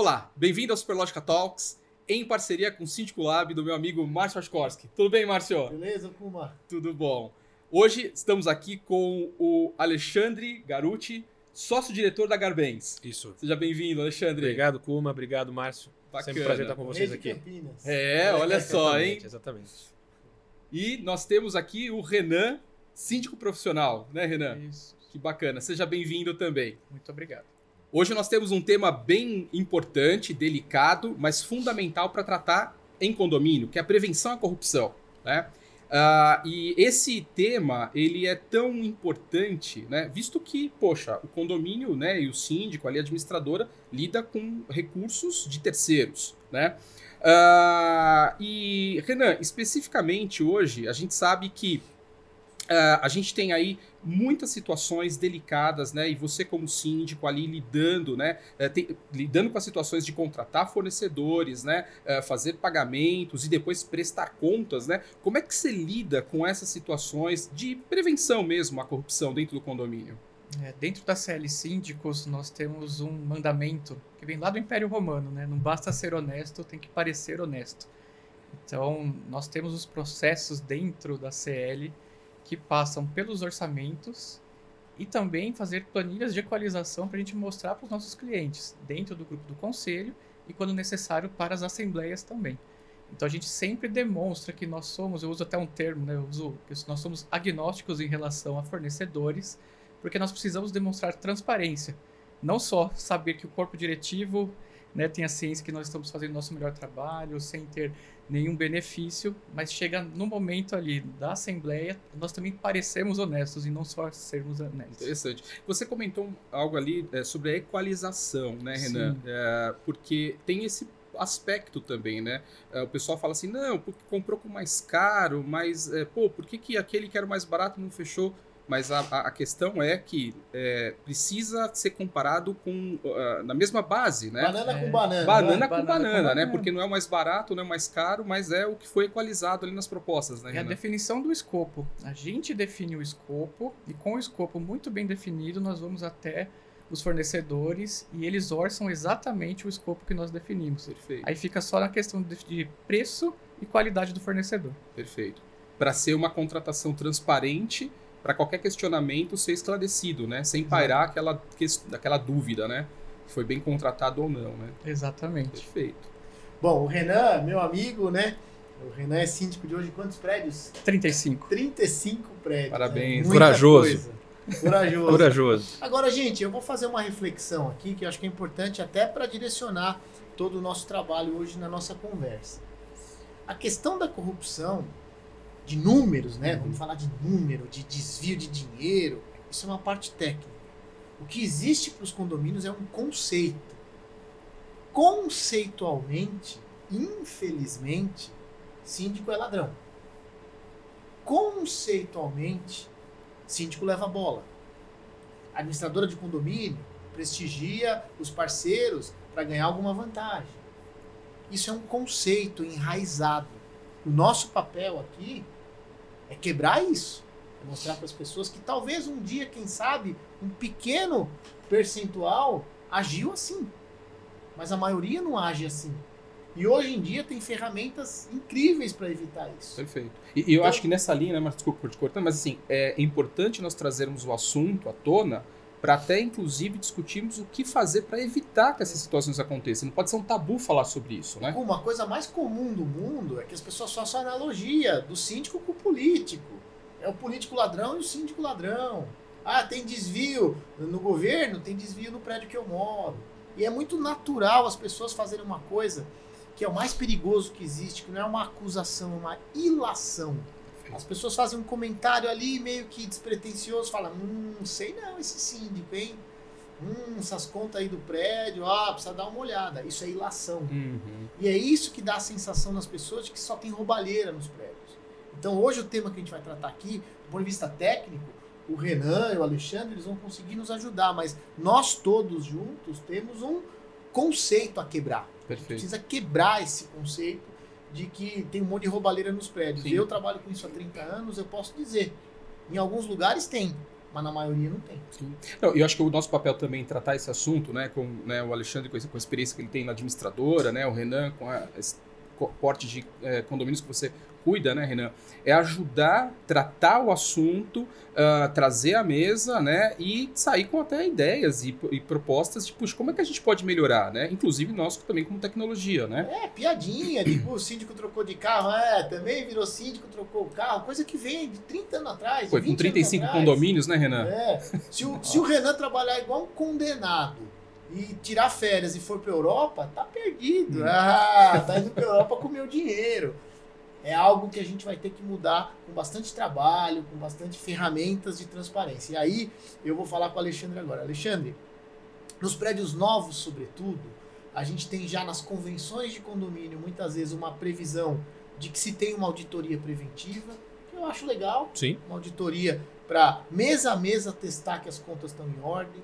Olá, bem-vindo ao Superlógica Talks, em parceria com o Síndico Lab do meu amigo Márcio Askorski. Tudo bem, Márcio? Beleza, Kuma? Tudo bom. Hoje estamos aqui com o Alexandre Garuti, sócio-diretor da Garbens. Isso. Seja bem-vindo, Alexandre. Obrigado, Kuma. Obrigado, Márcio. Bacana. Sempre um prazer estar com vocês aqui. Campinas. É, olha só, hein? Exatamente, Exatamente. E nós temos aqui o Renan, síndico profissional, né, Renan? Isso. Que bacana. Seja bem-vindo também. Muito obrigado. Hoje nós temos um tema bem importante, delicado, mas fundamental para tratar em condomínio, que é a prevenção à corrupção. Né? Ah, e esse tema ele é tão importante, né, visto que, poxa, o condomínio né, e o síndico, ali, a administradora, lida com recursos de terceiros. Né? Ah, e, Renan, especificamente hoje, a gente sabe que ah, a gente tem aí muitas situações delicadas, né? E você como síndico ali lidando, né? eh, tem- lidando com as situações de contratar fornecedores, né? eh, fazer pagamentos e depois prestar contas, né? Como é que você lida com essas situações de prevenção mesmo à corrupção dentro do condomínio? É, dentro da CL Síndicos, nós temos um mandamento que vem lá do Império Romano, né? Não basta ser honesto, tem que parecer honesto. Então, nós temos os processos dentro da CL que passam pelos orçamentos e também fazer planilhas de equalização para a gente mostrar para os nossos clientes, dentro do grupo do conselho e, quando necessário, para as assembleias também. Então, a gente sempre demonstra que nós somos, eu uso até um termo, né? Eu uso, nós somos agnósticos em relação a fornecedores, porque nós precisamos demonstrar transparência. Não só saber que o corpo diretivo né, tem a ciência que nós estamos fazendo o nosso melhor trabalho, sem ter nenhum benefício, mas chega no momento ali da assembleia, nós também parecemos honestos e não só sermos honestos. Interessante. Você comentou algo ali eh, sobre a equalização, né, Renan? Eh, porque tem esse aspecto também, né? Eh, o pessoal fala assim, não, porque comprou com mais caro, mas, eh, pô, por que, que aquele que era o mais barato não fechou? Mas a, a- questão é que eh, precisa ser comparado com ah, na mesma base, né? Banana É. com banana. Banana, né? com Banana banana, com né? banana. Porque não é o mais barato, não é o mais caro, mas é o que foi equalizado ali nas propostas, né, É a Renan? definição do escopo. A gente define o escopo e com o escopo muito bem definido, nós vamos até os fornecedores e eles orçam exatamente o escopo que nós definimos. Perfeito, Aí fica só na questão de, de preço e qualidade do fornecedor. perfeito. Para ser uma contratação transparente, para qualquer questionamento ser esclarecido, né? Sem pairar aquela, aquela dúvida, né? Se foi bem contratado ou não, né? Exatamente. Perfeito. Bom, o Renan, meu amigo, né? O Renan é síndico de hoje quantos prédios? 35. 35 prédios. Parabéns. né? Muita Corajoso. coisa. Corajoso. Corajoso. Agora, gente, eu vou fazer uma reflexão aqui que eu acho que é importante até para direcionar todo o nosso trabalho hoje na nossa conversa. A questão da corrupção, de números, né? Vamos falar de número, de desvio de dinheiro, isso é uma parte técnica. O que existe para os condomínios é um conceito. Conceitualmente, infelizmente, síndico é ladrão. Conceitualmente, síndico leva bola. Administradora de condomínio prestigia os parceiros para ganhar alguma vantagem. Isso é um conceito enraizado. O nosso papel aqui é quebrar isso. É mostrar para as pessoas que talvez um dia, quem sabe, um pequeno percentual agiu assim. Mas a maioria não age assim. E hoje em dia tem ferramentas incríveis para evitar isso. Perfeito. E, eu Então- acho que nessa linha, né, mas desculpa por te cortar, mas assim, é importante nós trazermos o assunto à tona para até, inclusive, discutirmos o que fazer para evitar que essas situações aconteçam. Não pode ser um tabu falar sobre isso, né? Uma coisa mais comum do mundo é que as pessoas façam analogia do síndico com o político. É o político ladrão e o síndico ladrão. Ah, tem desvio no governo, tem desvio no prédio que eu moro. E é muito natural as pessoas fazerem uma coisa que é o mais perigoso que existe, que não é uma acusação, é uma ilação. As pessoas fazem um comentário ali meio que despretensioso, falam, hum, sei não esse síndico, hein? Hum, essas contas aí do prédio, ah, precisa dar uma olhada. Isso é ilação. Uhum. E é isso que dá a sensação nas pessoas de que só tem roubalheira nos prédios. Então hoje o tema que a gente vai tratar aqui, do ponto de vista técnico, o Renan e o Alexandre, eles vão conseguir nos ajudar, mas nós todos juntos temos um conceito a quebrar. A gente Perfeito. precisa quebrar esse conceito de que tem um monte de roubalheira nos prédios. Sim. Eu trabalho com isso há 30 anos, eu posso dizer. Em alguns lugares tem. mas na maioria não tem. Não, eu acho que o nosso papel também em tratar esse assunto, né, com né, o Alexandre com, a experiência que ele tem na administradora, né, o Renan com a, esse porte de eh, condomínios que você cuida, né, Renan, é ajudar, tratar o assunto, ah, trazer à mesa, né, e sair com até ideias e, e propostas de, puxa, como é que a gente pode melhorar, né, inclusive nós também como tecnologia, né. É, piadinha, tipo, o síndico trocou de carro, é, também virou síndico, trocou o carro, coisa que vem de 30 anos atrás. 20 com anos 35 atrás. condomínios, né, Renan? É. Se o, se o Renan trabalhar igual um condenado e tirar férias e for pra Europa, tá perdido. Ah, tá indo pra Europa com o meu dinheiro. É algo que a gente vai ter que mudar com bastante trabalho, com bastante ferramentas de transparência. E aí eu vou falar com o Alexandre agora. Alexandre, nos prédios novos, sobretudo, a gente tem já nas convenções de condomínio muitas vezes uma previsão de que se tem uma auditoria preventiva, que eu acho legal, Sim. uma auditoria para mês a mês atestar que as contas estão em ordem.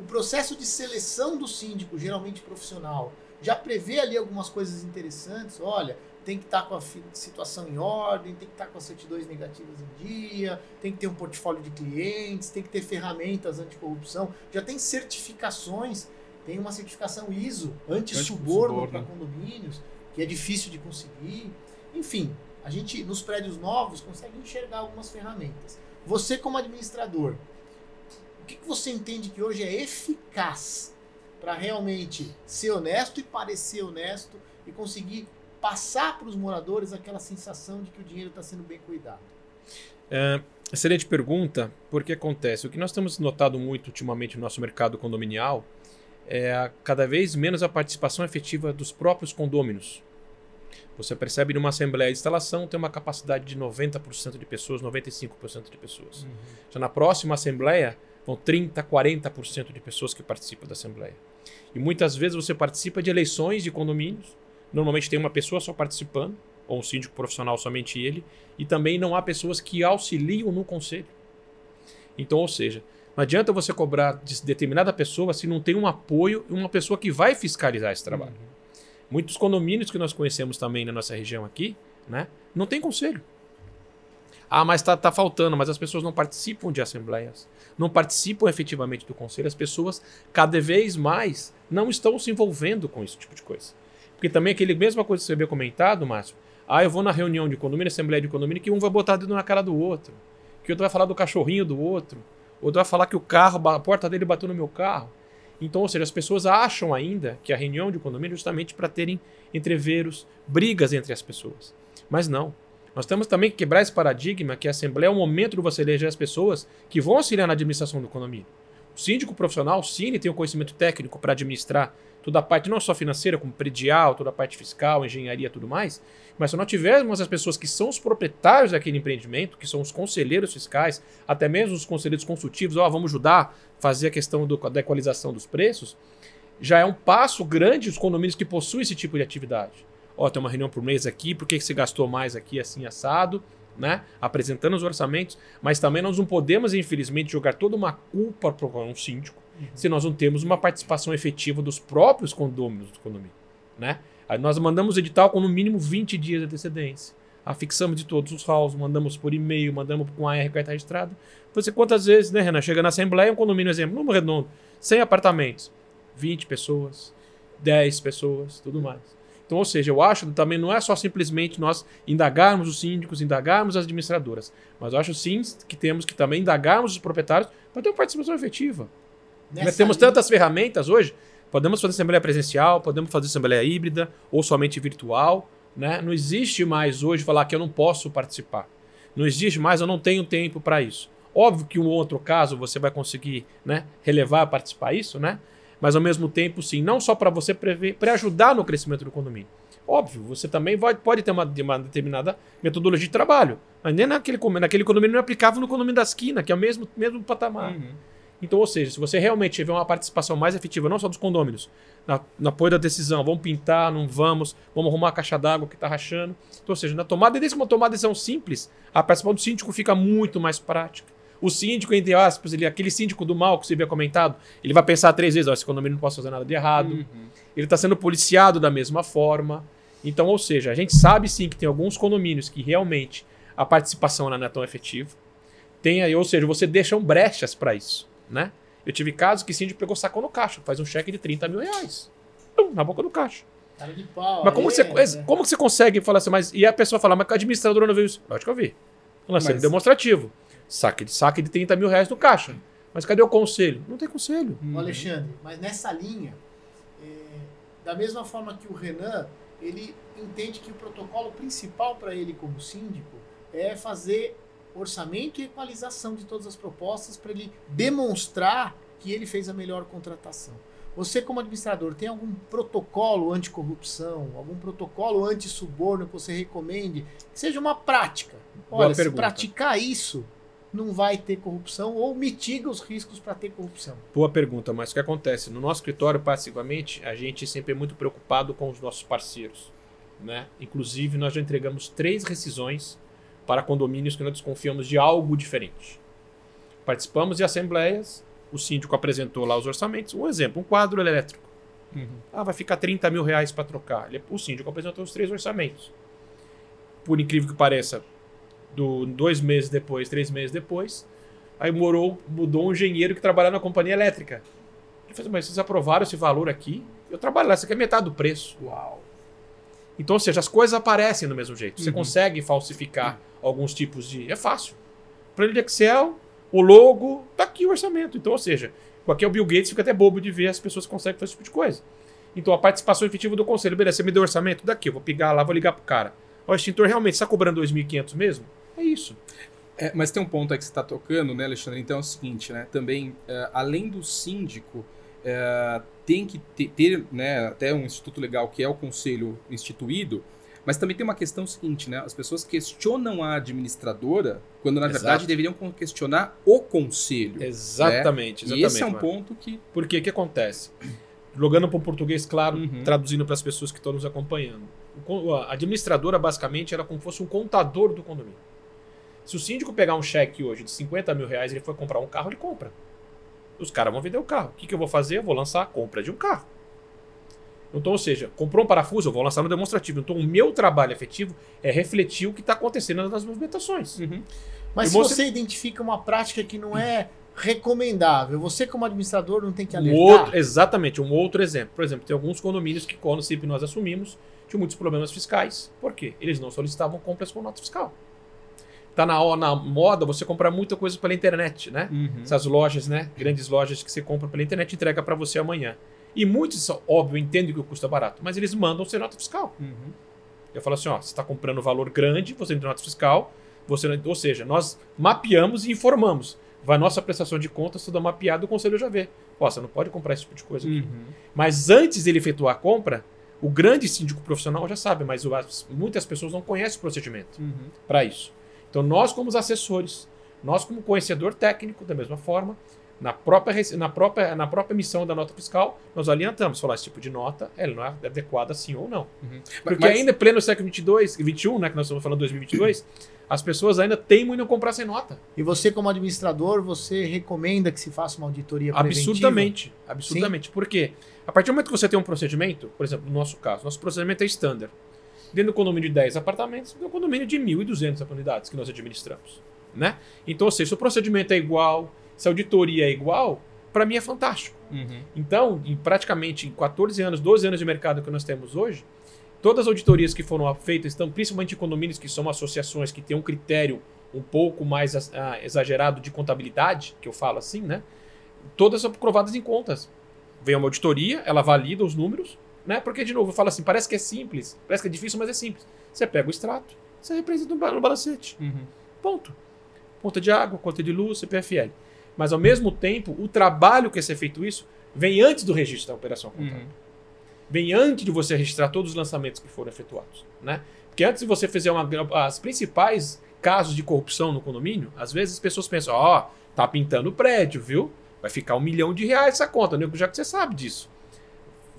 O processo de seleção do síndico, geralmente profissional, já prevê ali algumas coisas interessantes. Olha, tem que estar com a situação em ordem, tem que estar com as certidões negativas em dia, tem que ter um portfólio de clientes, tem que ter ferramentas anticorrupção. Já tem certificações, tem uma certificação ISO, anti-suborno Anti-suborno. para condomínios, que é difícil de conseguir. Enfim, a gente, nos prédios novos, consegue enxergar algumas ferramentas. Você, como administrador, o que, que você entende que hoje é eficaz para realmente ser honesto e parecer honesto e conseguir passar para os moradores aquela sensação de que o dinheiro está sendo bem cuidado? É, excelente pergunta, porque acontece. O que nós temos notado muito ultimamente no nosso mercado condominial é cada vez menos a participação efetiva dos próprios condôminos. Você percebe numa assembleia de instalação tem uma capacidade de 90% de pessoas, 95% de pessoas. Já na próxima assembleia vão 30, 40% de pessoas que participam da assembleia. E muitas vezes você participa de eleições de condomínios, normalmente tem uma pessoa só participando, ou um síndico profissional somente ele, e também não há pessoas que auxiliam no conselho. Então, ou seja, não adianta você cobrar de determinada pessoa se não tem um apoio e uma pessoa que vai fiscalizar esse trabalho. Muitos condomínios que nós conhecemos também na nossa região aqui, né, não tem conselho. Ah, mas tá, tá faltando, mas as pessoas não participam de assembleias, não participam efetivamente do conselho, as pessoas cada vez mais não estão se envolvendo com esse tipo de coisa. Porque também aquele mesma coisa que você havia comentado, Márcio, ah, eu vou na reunião de condomínio, assembleia de condomínio, que um vai botar dedo na cara do outro, que outro vai falar do cachorrinho do outro, outro vai falar que o carro, a porta dele bateu no meu carro. Então, ou seja, as pessoas acham ainda que a reunião de condomínio é justamente para terem entreveros, brigas entre as pessoas. Mas não. Nós temos também que quebrar esse paradigma que a Assembleia é o momento de você eleger as pessoas que vão auxiliar na administração do condomínio. O síndico profissional, sim, ele tem o conhecimento técnico para administrar toda a parte, não só financeira, como predial, toda a parte fiscal, engenharia tudo mais. Mas se não tivermos as pessoas que são os proprietários daquele empreendimento, que são os conselheiros fiscais, até mesmo os conselheiros consultivos, ó, vamos ajudar a fazer a questão do- da equalização dos preços, já é um passo grande os condomínios que possuem esse tipo de atividade. Ó, tem uma reunião por mês aqui, por que você gastou mais aqui assim assado, né? Apresentando os orçamentos, mas também nós não podemos, infelizmente, jogar toda uma culpa para um síndico se nós não temos uma participação efetiva dos próprios condôminos do condomínio, né? Aí nós mandamos edital com no mínimo 20 dias de antecedência. Afixamos de todos os halls, mandamos por e-mail, mandamos com a R carta registrada. Você quantas vezes, né, Renan? Chega na Assembleia, um condomínio, exemplo, número redondo, 100 apartamentos, 20 pessoas, 10 pessoas, tudo mais. Então, ou seja, eu acho que também não é só simplesmente nós indagarmos os síndicos, indagarmos as administradoras, mas eu acho sim que temos que também indagarmos os proprietários para ter uma participação efetiva. Nós temos linha- tantas ferramentas hoje. Podemos fazer assembleia presencial, podemos fazer assembleia híbrida ou somente virtual. Né? Não existe mais hoje falar que eu não posso participar. Não existe mais, eu não tenho tempo para isso. Óbvio que um outro caso você vai conseguir né, relevar, participar isso, né? Mas ao mesmo tempo, sim, não só para você para ajudar no crescimento do condomínio. Óbvio, você também vai- pode ter uma, uma determinada metodologia de trabalho, mas nem naquele, naquele condomínio não é aplicável no condomínio da esquina, que é o mesmo, mesmo patamar. Uhum. Então, ou seja, se você realmente tiver uma participação mais efetiva, não só dos condôminos, na, no apoio da decisão, vamos pintar, não vamos, vamos arrumar a caixa d'água que está rachando. Então, ou seja, na tomada, desde uma tomada de decisão simples, a participação do síndico fica muito mais prática. O síndico, entre aspas, ele, aquele síndico do mal que você havia comentado, ele vai pensar três vezes, ó, esse condomínio não posso fazer nada de errado. Uhum. Ele está sendo policiado da mesma forma. Então, ou seja, a gente sabe sim que tem alguns condomínios que realmente a participação não é tão efetiva. Tem aí, ou seja, você deixa um brechas para isso, né? Eu tive casos que síndico pegou sacou no caixa, faz um cheque de 30 mil reais. Pum, na boca do caixa. Cara de pau. Mas como, aí, você, né? como que você consegue falar assim, mas. E a pessoa fala, mas a administradora não viu isso? Lógico que eu vi. Lancei Mas- demonstrativo. Saque de, saque de 30 mil reais no caixa. Mas cadê o conselho? Não tem conselho. Ô, Alexandre, mas nessa linha, é, da mesma forma que o Renan, ele entende que o protocolo principal para ele como síndico é fazer orçamento e equalização de todas as propostas para ele demonstrar que ele fez a melhor contratação. Você, como administrador, tem algum protocolo anticorrupção, algum protocolo anti-suborno que você recomende? Que seja uma prática. Boa Olha, se praticar isso, não vai ter corrupção ou mitiga os riscos para ter corrupção. Boa pergunta, mas o que acontece? No nosso escritório, passivamente, a gente sempre é muito preocupado com os nossos parceiros. Né? Inclusive, nós já entregamos três rescisões para condomínios que nós desconfiamos de algo diferente. Participamos de assembleias, o síndico apresentou lá os orçamentos. Um exemplo, um quadro elétrico. Uhum. Ah, vai ficar 30 mil reais para trocar. Ele- O síndico apresentou os três orçamentos. Por incrível que pareça, do, dois meses depois, três meses depois, aí morou, mudou um engenheiro que trabalhava na companhia elétrica. Ele falou, mas vocês aprovaram esse valor aqui? Eu trabalho lá, isso aqui é metade do preço. Uau. Então, ou seja, as coisas aparecem do mesmo jeito. Você Uhum. consegue falsificar alguns tipos de. É fácil. Planilha de Excel, o logo, tá aqui o orçamento. Então, ou seja, aqui é o Bill Gates, fica até bobo de ver as pessoas que conseguem fazer esse tipo de coisa. Então, a participação efetiva do conselho. Beleza, você me deu orçamento? Daqui, eu vou pegar lá, vou ligar pro cara. O extintor realmente está cobrando 2.500 mesmo? É isso. É, mas tem um ponto aí que você está tocando, né, Alexandre? Então é o seguinte, né? Também, é, além do síndico, é, tem que ter, ter, né, até um instituto legal que é o conselho instituído, mas também tem uma questão seguinte, né? As pessoas questionam a administradora quando, na Exato. verdade, deveriam questionar o conselho. Exatamente. E esse é um Marco. ponto que. Por quê? O que acontece? Jogando para o português claro, Uhum. traduzindo para as pessoas que estão nos acompanhando. A administradora, basicamente, era como se fosse um contador do condomínio. Se o síndico pegar um cheque hoje de 50 mil reais e ele for comprar um carro, ele compra. Os caras vão vender o carro. O que, que eu vou fazer? Eu vou lançar a compra de um carro. Então, ou seja, comprou um parafuso, eu vou lançar no demonstrativo. Então, o meu trabalho efetivo é refletir o que está acontecendo nas movimentações. Mas E se você- você identifica uma prática que não é recomendável, você como administrador não tem que Um alertar? outro, exatamente, um outro exemplo. Por exemplo, tem alguns condomínios que, quando sempre nós assumimos, tinham muitos problemas fiscais. Por quê? Eles não solicitavam compras com nota fiscal. Tá na, na moda você comprar muita coisa pela internet, né? Uhum. Essas lojas, né? Grandes lojas que você compra pela internet entrega para você amanhã. E muitos, óbvio, entendem que o custo é barato, mas eles mandam sem nota fiscal. Uhum. Eu falo assim, ó, você está comprando valor grande, você não tem nota fiscal, você, não- ou seja, nós mapeamos e informamos. Vai nossa prestação de contas toda mapeada, o conselho já vê. Ó, você não pode comprar esse tipo de coisa aqui. Uhum. Mas antes dele efetuar a compra, o grande síndico profissional já sabe, mas muitas pessoas não conhecem o procedimento Uhum. para isso. Então nós, como os assessores, nós, como conhecedor técnico, da mesma forma, na própria, na própria, na própria emissão da nota fiscal, nós orientamos, falar esse tipo de nota, ela não é adequada sim ou não. Porque Mas- ainda pleno século 22, 21, né, que nós estamos falando 2022, as pessoas ainda teimam em não comprar sem nota. E você como administrador, você recomenda que se faça uma auditoria preventiva? Absurdamente. Absurdamente. Por quê? A partir do momento que você tem um procedimento, por exemplo, no nosso caso, nosso procedimento é standard. Dentro do condomínio de 10 apartamentos, tem um condomínio de 1.200 unidades que nós administramos. Né? Então, ou seja, se o procedimento é igual, se a auditoria é igual, para mim é fantástico. Uhum. Então, em praticamente em 14 anos, 12 anos de mercado que nós temos hoje, todas as auditorias que foram feitas, estão principalmente em condomínios que são associações que têm um critério um pouco mais ah, exagerado de contabilidade, que eu falo assim, né? Todas são provadas em contas. Vem uma auditoria, ela valida os números, né? Porque, de novo, eu falo assim, parece que é simples, parece que é difícil, mas é simples. Você pega o extrato, você representa no ba- no balancete. Uhum. Ponto. Conta de água, conta de luz, CPFL. Mas ao mesmo tempo, o trabalho que é ser feito isso vem antes do registro da operação contábil. Uhum. Vem antes de você registrar todos os lançamentos que foram efetuados, né? Porque antes de você fazer uma, as principais casos de corrupção no condomínio, às vezes as pessoas pensam, ó, tá pintando o prédio, viu? Vai ficar um milhão de reais essa conta, né? já que você sabe disso.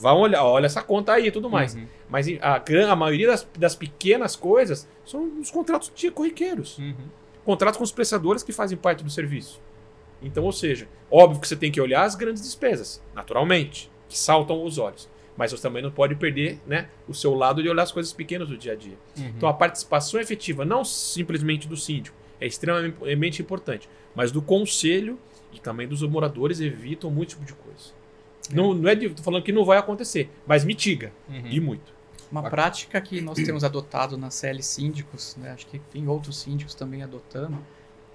Vão olhar, olha essa conta aí e tudo mais. Uhum. Mas a, a maioria das, das pequenas coisas são os contratos de corriqueiros Uhum. contratos com os prestadores que fazem parte do serviço. Então, ou seja, óbvio que você tem que olhar as grandes despesas, naturalmente, que saltam aos olhos. Mas você também não pode perder né, o seu lado de olhar as coisas pequenas do dia a dia. Uhum. Então, a participação efetiva, não simplesmente do síndico, é extremamente importante. Mas do conselho e também dos moradores evitam muito tipo de coisa. É. Não, não é de, tô falando que não vai acontecer, mas mitiga. Uhum. E muito. Uma Bacana. prática que nós temos adotado na CL Síndicos, né, acho que tem outros síndicos também adotando,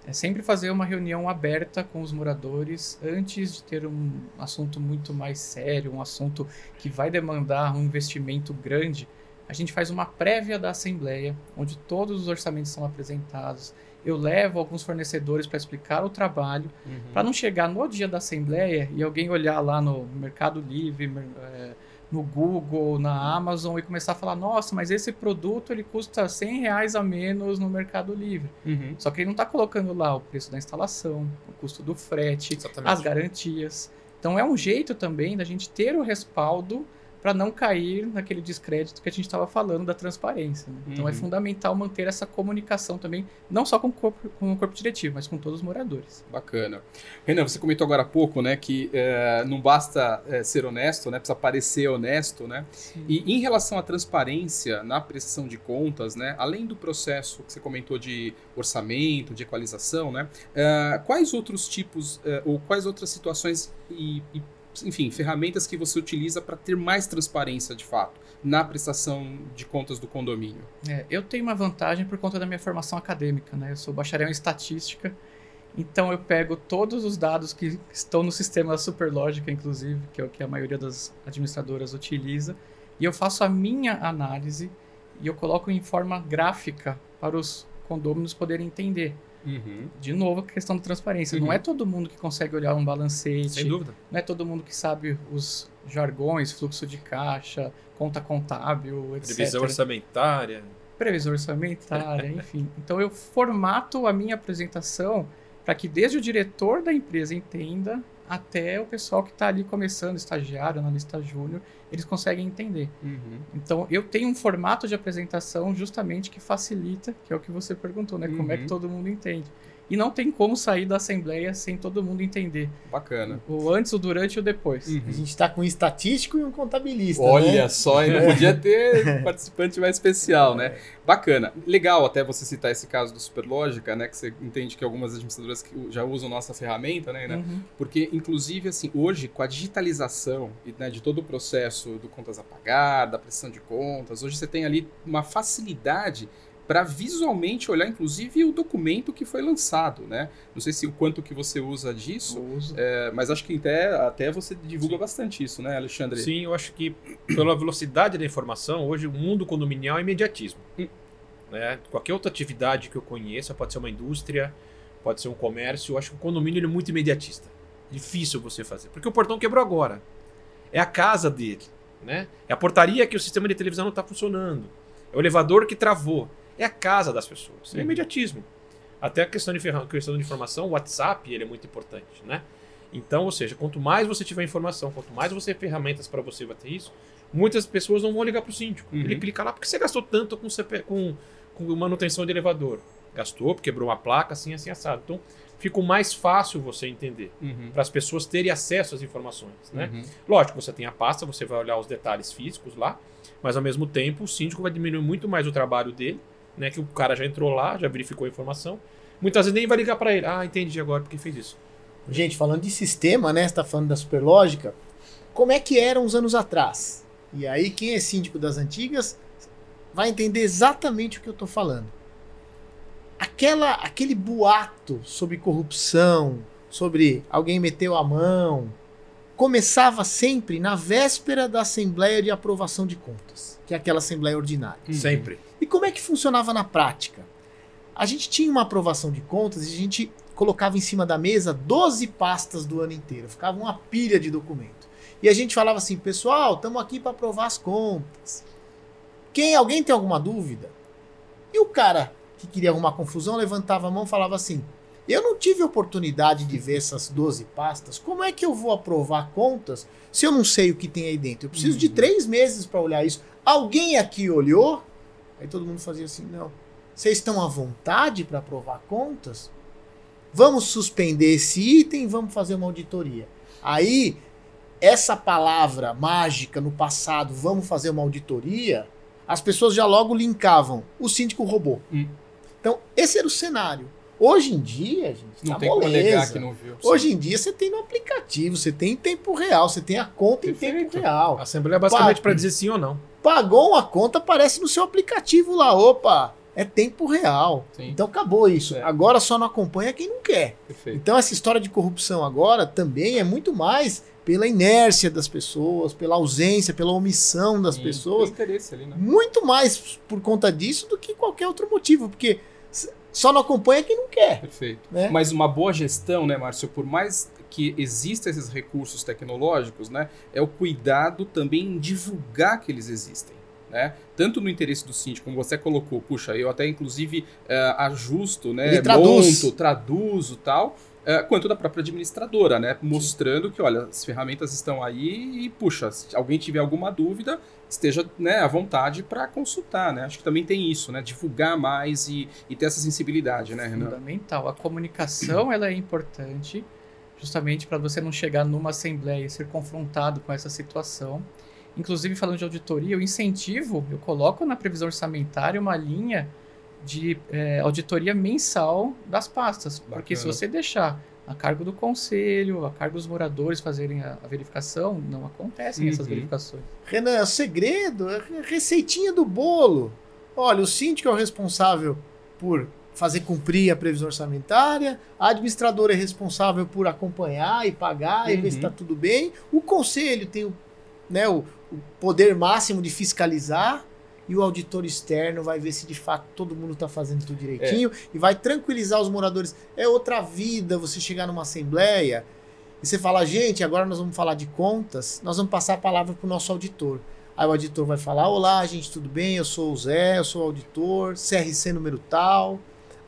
é sempre fazer uma reunião aberta com os moradores antes de ter um assunto muito mais sério, um assunto que vai demandar um investimento grande. A gente faz uma prévia da assembleia, onde todos os orçamentos são apresentados. Eu levo alguns fornecedores para explicar o trabalho, uhum. para não chegar no dia da assembleia e alguém olhar lá no Mercado Livre, é, no Google, na Amazon e começar a falar, nossa, mas esse produto ele custa 100 reais a menos no Mercado Livre. Uhum. Só que ele não está colocando lá o preço da instalação, o custo do frete, Exatamente. as garantias. Então é um jeito também da gente ter o respaldo para não cair naquele descrédito que a gente estava falando da transparência. Né? Então é uhum. é fundamental manter essa comunicação também, não só com o, corpo, com o corpo diretivo, mas com todos os moradores. Bacana. Renan, você comentou agora há pouco, né, que é, não basta é, ser honesto, né, precisa parecer honesto, né? Sim. E em relação à transparência na prestação de contas, né, além do processo que você comentou de orçamento, de equalização, né, é, quais outros tipos ou quais outras situações e, e enfim, ferramentas que você utiliza para ter mais transparência de fato na prestação de contas do condomínio? É, eu tenho uma vantagem por conta da minha formação acadêmica, né? Eu sou bacharel em estatística, então eu pego todos os dados que estão no sistema da Superlógica, inclusive, que é o que a maioria das administradoras utiliza, e eu faço a minha análise e eu coloco em forma gráfica para os condôminos poderem entender. Uhum. De novo, a questão da transparência. Uhum. Não é todo mundo que consegue olhar um balancete. Sem dúvida. Não é todo mundo que sabe os jargões, fluxo de caixa, conta contábil, etc. Previsão orçamentária. Previsão orçamentária, enfim. Então eu formato a minha apresentação para que desde o diretor da empresa entenda até o pessoal que está ali começando, estagiário, analista júnior, eles conseguem entender. Uhum. Então, eu tenho um formato de apresentação justamente que facilita, que é o que você perguntou, né? Uhum. Como é que uhum. todo mundo entende. E não tem como sair da assembleia sem todo mundo entender. Bacana. O antes, o durante e o depois. Uhum. A gente está com um estatístico e um contabilista. Olha né? só, e não podia ter participante mais especial, né? Bacana. Legal até você citar esse caso do Superlógica, né? Que você entende que algumas administradoras já usam nossa ferramenta, né? Uhum. Porque, inclusive, assim, hoje, com a digitalização né, de todo o processo do contas a pagar, da prestação de contas, hoje você tem ali uma facilidade para visualmente olhar, inclusive, o documento que foi lançado, né? Não sei se o quanto que você usa disso, é, mas acho que até, até você divulga Sim. bastante isso, né, Alexandre? Sim, eu acho que pela velocidade da informação, hoje o mundo condominial é imediatismo. Hum. Né? Qualquer outra atividade que eu conheça, pode ser uma indústria, pode ser um comércio, eu acho que o condomínio é muito imediatista. Difícil você fazer, porque o portão quebrou agora. É a casa dele, né? É a portaria que o sistema de televisão não está funcionando. É o elevador que travou é a casa das pessoas. É imediatismo. Até a questão de, questão de informação, o WhatsApp ele é muito importante, né? Então, ou seja, quanto mais você tiver informação, quanto mais você ter ferramentas para você bater isso, muitas pessoas não vão ligar para o síndico. Uhum. Ele clica lá porque você gastou tanto com, CP, com, com manutenção de elevador. Gastou, quebrou uma placa, assim, assim, assado. Então, fica mais fácil você entender, uhum. para as pessoas terem acesso às informações. Né? Uhum. Lógico, você tem a pasta, você vai olhar os detalhes físicos lá, mas ao mesmo tempo o síndico vai diminuir muito mais o trabalho dele né? Que o cara já entrou lá, já verificou a informação. Muitas vezes nem vai ligar para ele. Ah, entendi agora porque fez isso. Gente, falando de sistema, né? Você tá falando da Superlógica. Como é que era uns anos atrás? E aí, quem é síndico das antigas vai entender exatamente o que eu tô falando. Aquela, aquele boato sobre corrupção, sobre alguém meteu a mão, começava sempre na véspera da Assembleia de Aprovação de Contas, que é aquela Assembleia Ordinária. Uhum. Sempre. E como é que funcionava na prática? A gente tinha uma aprovação de contas e a gente colocava em cima da mesa 12 pastas do ano inteiro. Ficava uma pilha de documento. E a gente falava assim, pessoal, estamos aqui para aprovar as contas. Quem alguém tem alguma dúvida? E o cara que queria arrumar confusão levantava a mão e falava assim: Eu não tive oportunidade de ver essas 12 pastas. Como é que eu vou aprovar contas se eu não sei o que tem aí dentro? Eu preciso uhum. de três meses para olhar isso. Alguém aqui olhou? Aí todo mundo fazia assim: não. Vocês estão à vontade para aprovar contas? Vamos suspender esse item e vamos fazer uma auditoria. Aí, essa palavra mágica no passado, vamos fazer uma auditoria, as pessoas já logo linkavam. O síndico roubou. Hum. Então, esse era o cenário. Hoje em dia, gente, Não tá tem como moleza. negar que não viu. Hoje em dia você tem no aplicativo, você tem em tempo real, você tem a conta em tempo Perfeito. real. A Assembleia é basicamente para dizer sim ou não. Pagou uma conta, aparece no seu aplicativo lá. Opa, é tempo real. Sim. Então acabou isso. É. Agora só não acompanha quem não quer. Perfeito. Então essa história de corrupção agora também é muito mais pela inércia das pessoas, pela ausência, pela omissão das Sim, pessoas. Tem interesse ali, né? Muito mais por conta disso do que qualquer outro motivo, porque só não acompanha quem não quer. Perfeito. Né? Mas uma boa gestão, né, Márcio, por mais que existam esses recursos tecnológicos, né, é o cuidado também em divulgar que eles existem. Né? Tanto no interesse do síndico, como você colocou, puxa, eu até inclusive eh, ajusto, né, Ele traduz. monto, traduzo tal, quanto da própria administradora, né, mostrando que, olha, as ferramentas estão aí e, puxa, se alguém tiver alguma dúvida, esteja né, à vontade para consultar, né? Acho que também tem isso, né? Divulgar mais e, e ter essa sensibilidade, né, Renan? Fundamental. A comunicação ela é importante, justamente para você não chegar numa assembleia e ser confrontado com essa situação. Inclusive, falando de auditoria, eu incentivo, eu coloco na previsão orçamentária uma linha de eh, auditoria mensal das pastas. Porque se Bacana. você deixar a cargo do conselho, a cargo dos moradores fazerem a, a verificação, não acontecem essas Uhum. verificações. Renan, o segredo é a receitinha do bolo. Olha, o síndico é o responsável por fazer cumprir a previsão orçamentária, a administradora é responsável por acompanhar e pagar e ver se Uhum. está tudo bem, o conselho tem o, né, o, o poder máximo de fiscalizar e o auditor externo vai ver se de fato todo mundo está fazendo tudo direitinho e vai tranquilizar os moradores. É outra vida você chegar numa assembleia e você fala, gente, agora nós vamos falar de contas, nós vamos passar a palavra para o nosso auditor. Aí o auditor vai falar: Olá, gente, tudo bem? Eu sou o Zé, eu sou o auditor, CRC número tal,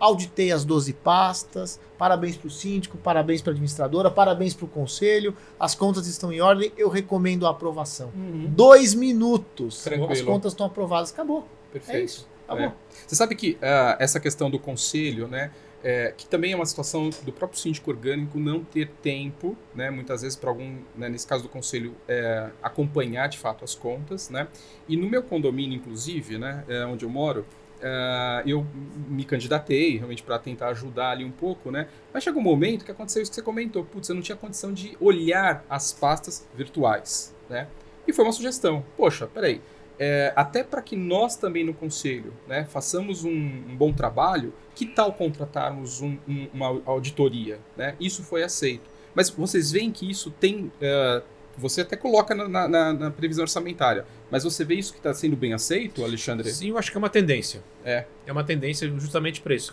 auditei as 12 pastas, parabéns para o síndico, parabéns para a administradora, parabéns para o conselho, as contas estão em ordem, eu recomendo a aprovação. Dois minutos, Tranquilo. as contas estão aprovadas, acabou. Perfeito. É isso, acabou. É. Você sabe que ah, essa questão do conselho, né, é, que também é uma situação do próprio síndico orgânico não ter tempo, né, muitas vezes para algum, né, nesse caso do conselho, é, acompanhar de fato as contas, né, e no meu condomínio, inclusive, né, é, onde eu moro, é, eu me candidatei realmente para tentar ajudar ali um pouco, né, mas chegou um momento que aconteceu isso que você comentou, putz, eu não tinha condição de olhar as pastas virtuais, né, e foi uma sugestão, poxa, peraí, é, até para que nós também no conselho né, façamos um, um bom trabalho, que tal contratarmos um- um- uma auditoria? Né? Isso foi aceito. Mas vocês veem que isso tem. é, você até coloca na, na- na- na previsão orçamentária, mas você vê isso que está sendo bem aceito, Alexandre? Sim, eu acho que é uma tendência. É. É uma tendência justamente para isso.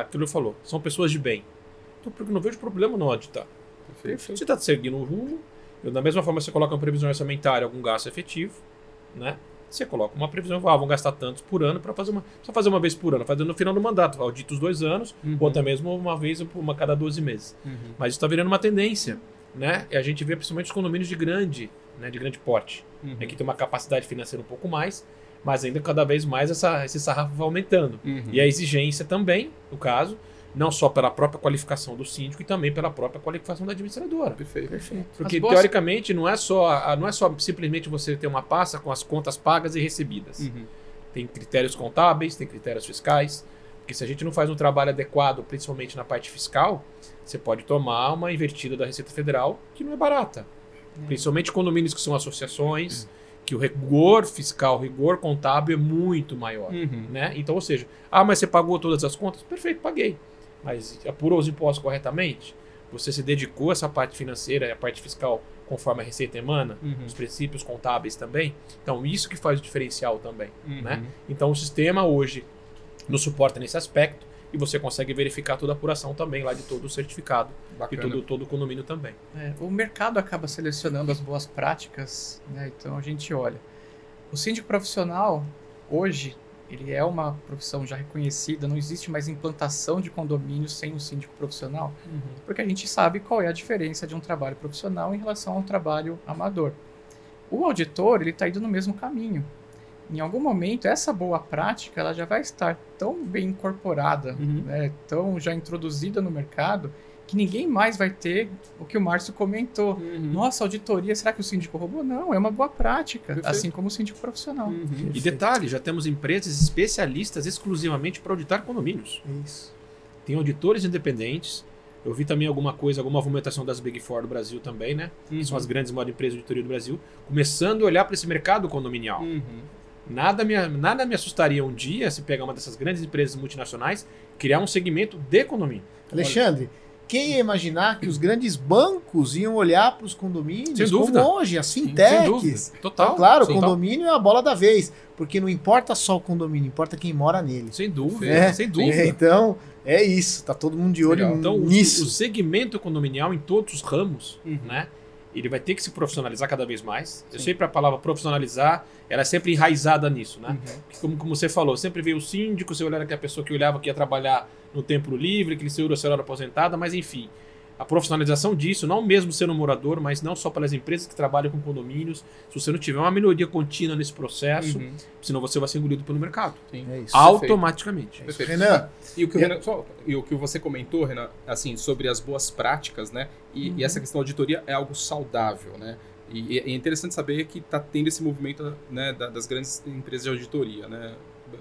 Aquilo que falou. São pessoas de bem. Então, porque eu não vejo problema não auditar. Perfeito. Você está seguindo um rumo. eu- Da mesma forma, você coloca uma previsão orçamentária, algum gasto efetivo, né? Você coloca uma previsão, ah, vão gastar tantos por ano para fazer uma. Só fazer uma vez por ano, fazer no final do mandato, audita os dois anos, Uhum. ou até mesmo uma vez uma cada 12 meses. Uhum. Mas isso está virando uma tendência, né? E a gente vê principalmente os condomínios de grande, né, de grande porte, Uhum. né, que tem uma capacidade financeira um pouco mais, mas ainda cada vez mais essa, esse sarrafo vai aumentando. Uhum. E a exigência também, no caso, não só pela própria qualificação do síndico e também pela própria qualificação da administradora. Perfeito. Perfeito. Porque teoricamente não é só não é só simplesmente você ter uma pasta com as contas pagas e recebidas. Uhum. Tem critérios contábeis, tem critérios fiscais. Porque se a gente não faz um trabalho adequado, principalmente na parte fiscal, você pode tomar uma invertida da Receita Federal que não é barata. Principalmente condomínios que são associações, que o rigor fiscal, o rigor contábil é muito maior. Uhum. Né? Então, ou seja, ah, mas você pagou todas as contas? Perfeito, paguei. Mas apurou os impostos corretamente? Você se dedicou a essa parte financeira e a parte fiscal conforme a Receita emana? Uhum. Os princípios contábeis também? Então, isso que faz o diferencial também. Uhum. né? Então, o sistema hoje nos suporta nesse aspecto e você consegue verificar toda a apuração também lá de todo o certificado e Bacana. todo, todo o condomínio também. É, o mercado acaba selecionando as boas práticas, né? então a gente olha. O síndico profissional, hoje, ele é uma profissão já reconhecida, não existe mais implantação de condomínios sem um síndico profissional, Uhum. porque a gente sabe qual é a diferença de um trabalho profissional em relação a um trabalho amador. O auditor, ele está indo no mesmo caminho. Em algum momento, essa boa prática ela já vai estar tão bem incorporada, Uhum. né, tão já introduzida no mercado, que ninguém mais vai ter o que o Márcio comentou. Uhum. Nossa, auditoria, será que o síndico roubou? Não, é uma boa prática, Perfeito. assim como o síndico profissional. Uhum. E detalhe, já temos empresas especialistas exclusivamente para auditar condomínios. Isso. tem auditores independentes. Eu vi também alguma coisa, alguma movimentação das Big Four do Brasil também, né? Que são as grandes maiores empresas de auditoria do Brasil, começando a olhar para esse mercado condominial. Uhum. Nada me, nada me assustaria um dia se pegar uma dessas grandes empresas multinacionais, criar um segmento de condomínio. Alexandre, quem ia imaginar que os grandes bancos iam olhar para os condomínios Sem dúvida. como hoje, as fintechs? dúvida. Então, Total. claro, o total. condomínio é a bola da vez, porque não importa só o condomínio, importa quem mora nele. Sem dúvida, É, sem dúvida. É, então, é isso, tá todo mundo de olho Legal. Então, o, nisso. o segmento condominial em todos os ramos, Uhum. né? Ele vai ter que se profissionalizar cada vez mais. Eu Sim. sei para a palavra profissionalizar, ela é sempre enraizada nisso, né? Uhum. Como, como você falou, sempre veio o síndico, você olhava aquela pessoa que olhava que ia trabalhar no tempo livre, aquele senhor ou senhora aposentada, mas enfim. A profissionalização disso, não mesmo sendo morador, mas não só pelas empresas que trabalham com condomínios. Se você não tiver uma melhoria contínua nesse processo, Uhum. senão você vai ser engolido pelo mercado. Sim. É isso. Automaticamente. Perfeito. Renan, E o que, o Renan- só- e o que você comentou, Renan, assim, sobre as boas práticas, né? E, e essa questão da auditoria é algo saudável, né? E, e é interessante saber que está tendo esse movimento né, da- das grandes empresas de auditoria, né?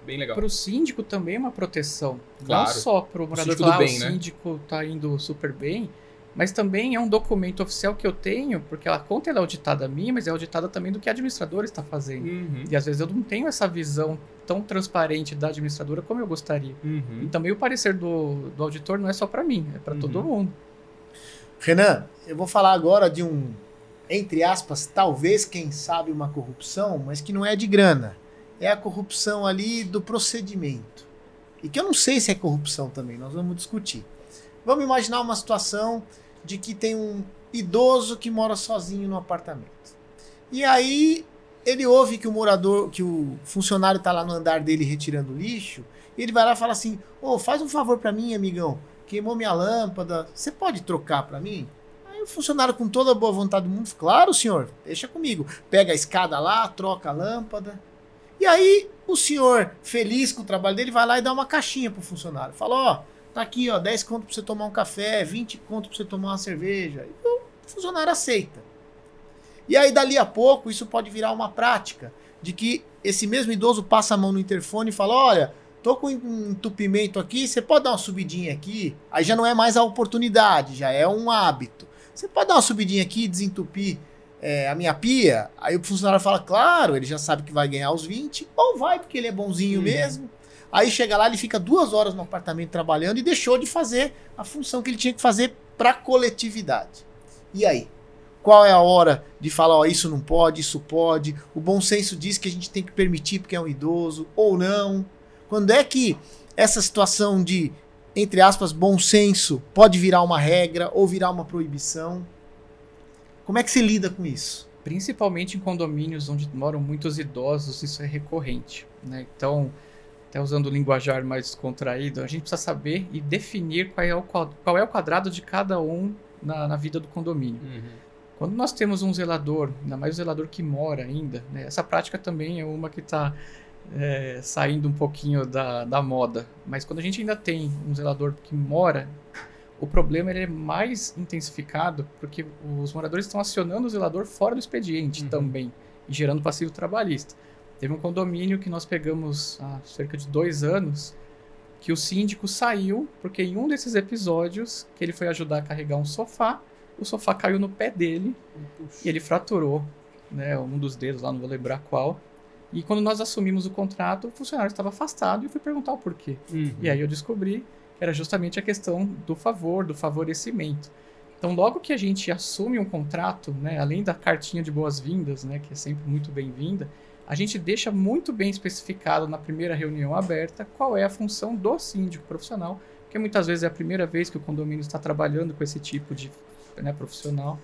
Bem legal. Para o síndico também é uma proteção. Claro. Não só para o morador síndico falar, ah, o né?" síndico está indo super bem, mas também é um documento oficial que eu tenho, porque a conta ela é auditada a mim, mas é auditada também do que a administradora está fazendo. Uhum. E às vezes eu não tenho essa visão tão transparente da administradora como eu gostaria. E Uhum. também o parecer do, do auditor não é só para mim, é para Uhum. todo mundo. Renan, eu vou falar agora de um, entre aspas, talvez, quem sabe, uma corrupção, mas que não é de grana. É a corrupção ali do procedimento. E que eu não sei se é corrupção também, nós vamos discutir. Vamos imaginar uma situação de que tem um idoso que mora sozinho no apartamento. E aí ele ouve que o morador, que o funcionário está lá no andar dele retirando lixo, e ele vai lá e fala assim: Ô, faz um favor para mim, amigão queimou minha lâmpada, você pode trocar para mim? Aí o funcionário com toda a boa vontade do mundo, claro senhor, deixa comigo. Pega a escada lá, troca a lâmpada. E aí o senhor, feliz com o trabalho dele, vai lá e dá uma caixinha pro funcionário. Fala, ó, tá aqui, ó, 10 conto pra você tomar um café, 20 conto pra você tomar uma cerveja. E o funcionário aceita. E aí dali a pouco isso pode virar uma prática de que esse mesmo idoso passa a mão no interfone e fala, olha, tô com um entupimento aqui, você pode dar uma subidinha aqui? Aí já não é mais a oportunidade, já é um hábito. Você pode dar uma subidinha aqui, desentupir é, a minha pia? Aí o funcionário fala, claro, ele já sabe que vai ganhar os 20, ou vai porque ele é bonzinho Uhum. mesmo. Aí chega lá, ele fica duas horas no apartamento trabalhando e deixou de fazer a função que ele tinha que fazer para a coletividade. E aí? Qual é a hora de falar, ó, isso não pode, isso pode? O bom senso diz que a gente tem que permitir porque é um idoso, ou não? Quando é que essa situação de, entre aspas, bom senso pode virar uma regra ou virar uma proibição? Como é que se lida com isso? Principalmente em condomínios onde moram muitos idosos, isso é recorrente. Né? Então, até usando o linguajar mais descontraído, a gente precisa saber e definir qual é o, qual, qual é o quadrado de cada um na, na vida do condomínio. Uhum. Quando nós temos um zelador, ainda mais o zelador que mora ainda, né? essa prática também é uma que está é, saindo um pouquinho da, da moda. Mas quando a gente ainda tem um zelador que mora, o problema ele é mais intensificado porque os moradores estão acionando o zelador fora do expediente Uhum. também e gerando passivo trabalhista. Teve um condomínio que nós pegamos há cerca de dois anos que o síndico saiu porque em um desses episódios que ele foi ajudar a carregar um sofá, o sofá caiu no pé dele e ele fraturou né, um dos dedos lá, não vou lembrar qual. E quando nós assumimos o contrato, o funcionário estava afastado e eu fui perguntar o porquê. Uhum. E aí eu descobri que era justamente a questão do favor, do favorecimento. Então, logo que a gente assume um contrato, né, além da cartinha de boas-vindas, né, que é sempre muito bem-vinda, a gente deixa muito bem especificado na primeira reunião aberta qual é a função do síndico profissional, porque muitas vezes é a primeira vez que o condomínio está trabalhando com esse tipo de né, profissional.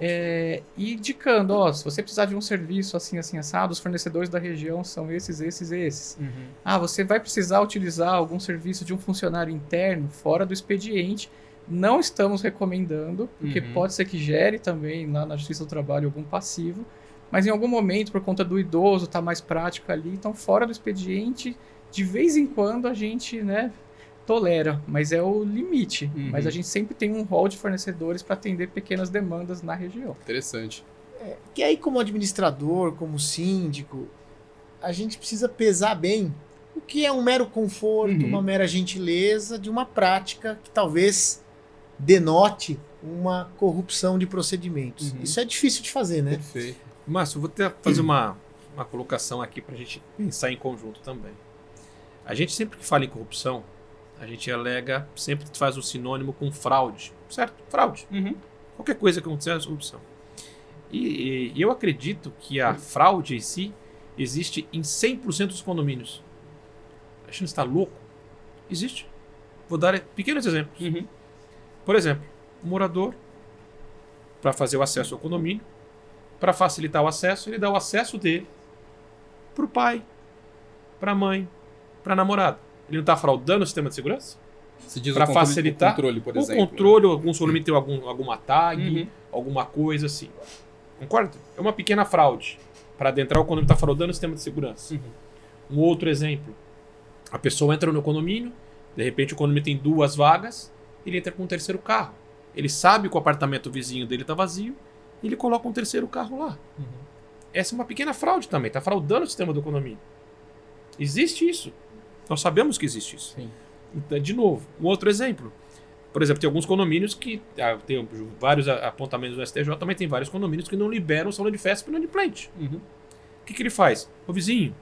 É, e indicando, ó, se você precisar de um serviço assim, assim, assado, os fornecedores da região são esses, esses, esses. Uhum. Ah, você vai precisar utilizar algum serviço de um funcionário interno fora do expediente. Não estamos recomendando, porque Uhum. pode ser que gere também lá na Justiça do Trabalho algum passivo. Mas em algum momento, por conta do idoso, tá mais prático ali, então fora do expediente, de vez em quando a gente, né, tolera, mas é o limite. Uhum. Mas a gente sempre tem um rol de fornecedores para atender pequenas demandas na região. Interessante. Que aí, como administrador, como síndico, a gente precisa pesar bem o que é um mero conforto, Uhum. uma mera gentileza de uma prática que talvez denote uma corrupção de procedimentos. Uhum. Isso é difícil de fazer, né? Perfeito. Márcio, vou até fazer uma, uma colocação aqui para a gente pensar em conjunto também. A gente sempre que fala em corrupção, a gente alega, sempre faz um sinônimo com fraude, certo? Fraude. Uhum. Qualquer coisa que acontecer é corrupção. E, e eu acredito que a fraude em si existe em 100% dos condomínios. A gente está louco? Existe. Vou dar pequenos exemplos. Uhum. Por exemplo, o morador, para fazer o acesso ao condomínio, para facilitar o acesso, ele dá o acesso dele para o pai, para a mãe, para a namorada. Ele não está fraudando o sistema de segurança? O controle, facilitar o controle, por o exemplo. controle, algum condomínio tem algum, alguma tag, Uhum. alguma coisa assim. Concorda? É uma pequena fraude. Para adentrar o condomínio está fraudando o sistema de segurança. Uhum. Um outro exemplo. A pessoa entra no condomínio, de repente o condomínio tem duas vagas, ele entra com um terceiro carro. Ele sabe que o apartamento vizinho dele está vazio, e ele coloca um terceiro carro lá. Uhum. Essa é uma pequena fraude também, está fraudando o sistema do condomínio. Existe isso. Nós sabemos que existe isso. Sim. Então, de novo, um outro exemplo. Por exemplo, tem alguns condomínios que ah, tem vários apontamentos do STJ, também tem vários condomínios que não liberam salão de festa para inadimplente. Uhum. O que, que ele faz? Ô vizinho,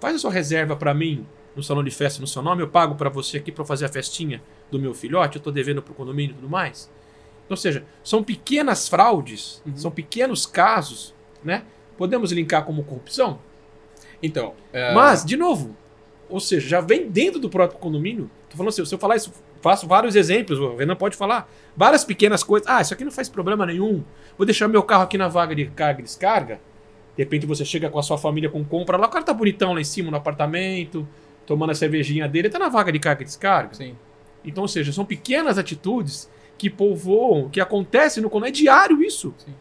faz a sua reserva para mim no salão de festa no seu nome, eu pago para você aqui para fazer a festinha do meu filhote, eu estou devendo para o condomínio e tudo mais. Ou seja, são pequenas fraudes, Uhum. são pequenos casos, né? Podemos linkar como corrupção? Então, é, Mas, de novo, ou seja, já vem dentro do próprio condomínio. Tô falando assim, se eu falar isso, faço vários exemplos, o Renan pode falar. Várias pequenas coisas. Ah, isso aqui não faz problema nenhum. Vou deixar meu carro aqui na vaga de carga e descarga. De repente você chega com a sua família com compra lá, o cara tá bonitão lá em cima no apartamento, tomando a cervejinha dele, tá na vaga de carga e descarga. sim. Então, ou seja, são pequenas atitudes que povoam, que acontecem no condomínio. É diário isso. Sim.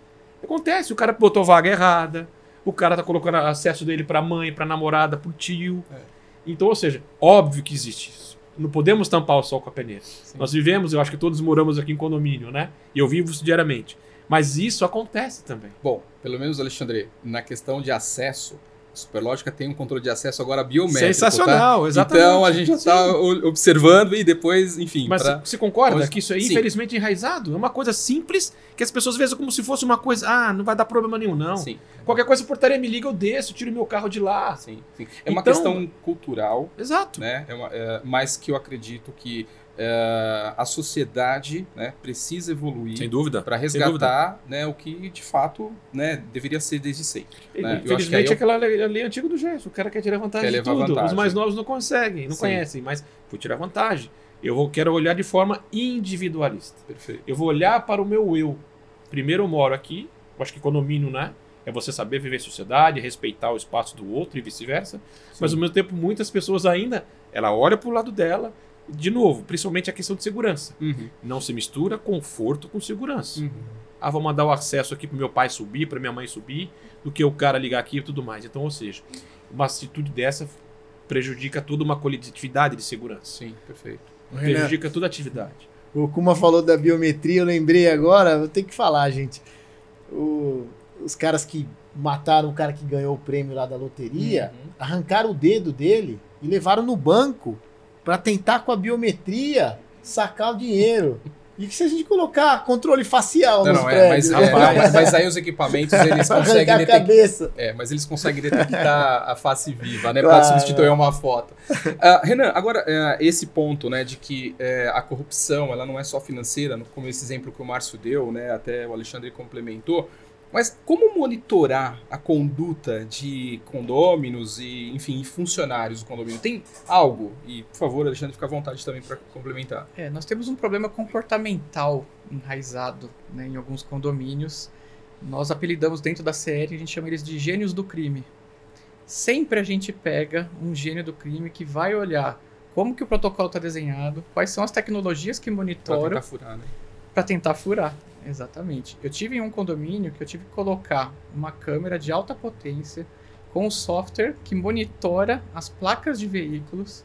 Acontece, o cara botou vaga errada, o cara tá colocando acesso dele pra mãe, pra namorada, pro tio. É. Então, ou seja, óbvio que existe isso. Não podemos tampar o sol com a peneira. Sim. Nós vivemos, eu acho que todos moramos aqui em condomínio, né? E eu vivo isso diariamente. Mas isso acontece também. Bom, pelo menos, Alexandre, na questão de acesso, Superlógica tem um controle de acesso agora biométrico. Sensacional, tá? exatamente. Então a gente já está observando e depois, enfim. Mas pra- você concorda Hoje- que isso é Sim. infelizmente enraizado? É uma coisa simples que as pessoas veem como se fosse uma coisa, ah, não vai dar problema nenhum, não. Sim, Qualquer coisa, portaria me liga, eu desço, tiro meu carro de lá. sim, sim. É uma Então- questão cultural, Exato. né? É uma, é, mas que eu acredito que é, a sociedade né, precisa evoluir Sem dúvida. para resgatar né, o que de fato né, deveria ser desde sempre. né? Eu acho que aí Infelizmente, eu- aquela lei, lei antiga do gesto. O cara quer tirar vantagem Quer de tudo. Os vantagem. mais novos não conseguem, não Sim. conhecem, mas vou tirar vantagem. Eu vou, quero olhar de forma individualista. Perfeito. Eu vou olhar para o meu eu. Primeiro eu moro aqui, eu acho que condomínio, né? É você saber viver em sociedade, respeitar o espaço do outro e vice-versa. Mas ao mesmo tempo, muitas pessoas ainda, ela olha para o lado dela, de novo, principalmente a questão de segurança. Uhum. Não se mistura conforto com segurança. Uhum. Ah, vou mandar o acesso aqui pro meu pai subir, para minha mãe subir, do que o cara ligar aqui e tudo mais. Então, ou seja, uma atitude dessa prejudica toda uma coletividade de segurança. Sim, perfeito. Prejudica toda a atividade. O Kuma falou da biometria, eu lembrei agora, eu tenho que falar, gente. O- os caras que mataram o cara que ganhou o prêmio lá da loteria, Uhum. arrancaram o dedo dele e levaram no banco pra tentar com a biometria sacar o dinheiro. E que se a gente colocar controle facial Não, nos não, é, mas, prédios, é, não, mas, mas aí os equipamentos eles conseguem detectar. cabeça. É, mas eles conseguem detectar a face viva, né? Claro. Pra substituir uma foto. Ah, Renan, agora, é, esse ponto, né, de que é, a corrupção, ela não é só financeira, como esse exemplo que o Márcio deu, né, até o Alexandre complementou, mas como monitorar a conduta de condôminos e, enfim, funcionários do condomínio? Tem algo? E, por favor, Alexandre, fica à vontade também para complementar. É, nós temos um problema comportamental enraizado né, em alguns condomínios. Nós apelidamos dentro da série, a gente chama eles de gênios do crime. Sempre a gente pega um gênio do crime que vai olhar como que o protocolo está desenhado, quais são as tecnologias que Pra monitoram tentar furar, né? Para tentar furar. Exatamente. Eu tive em um condomínio que eu tive que colocar uma câmera de alta potência com um software que monitora as placas de veículos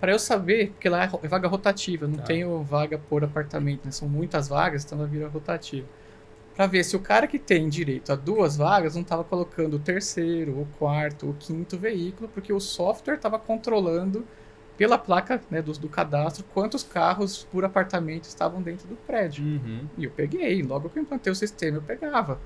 para eu saber, porque lá é é vaga rotativa, não Tá. tenho vaga por apartamento, né? são muitas vagas, então ela vira rotativa. para ver se o cara que tem direito a duas vagas não estava colocando o terceiro, o quarto, o quinto veículo, porque o software estava controlando pela placa né, do, do, cadastro quantos carros por apartamento estavam dentro do prédio. Uhum. E eu peguei, logo que eu implantei o sistema, eu pegava.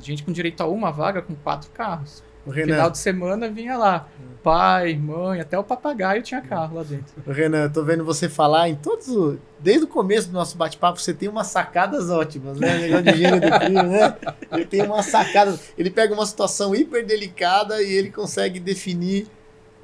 Gente com direito a uma vaga com quatro carros. No final de semana vinha lá, pai, mãe, até o papagaio tinha carro lá dentro. Renan, eu tô vendo você falar em todos. Desde o começo do nosso bate-papo, você tem umas sacadas ótimas, né? Negócio de gênero do crime, né? Ele tem umas sacadas. Ele pega uma situação hiper delicada e ele consegue definir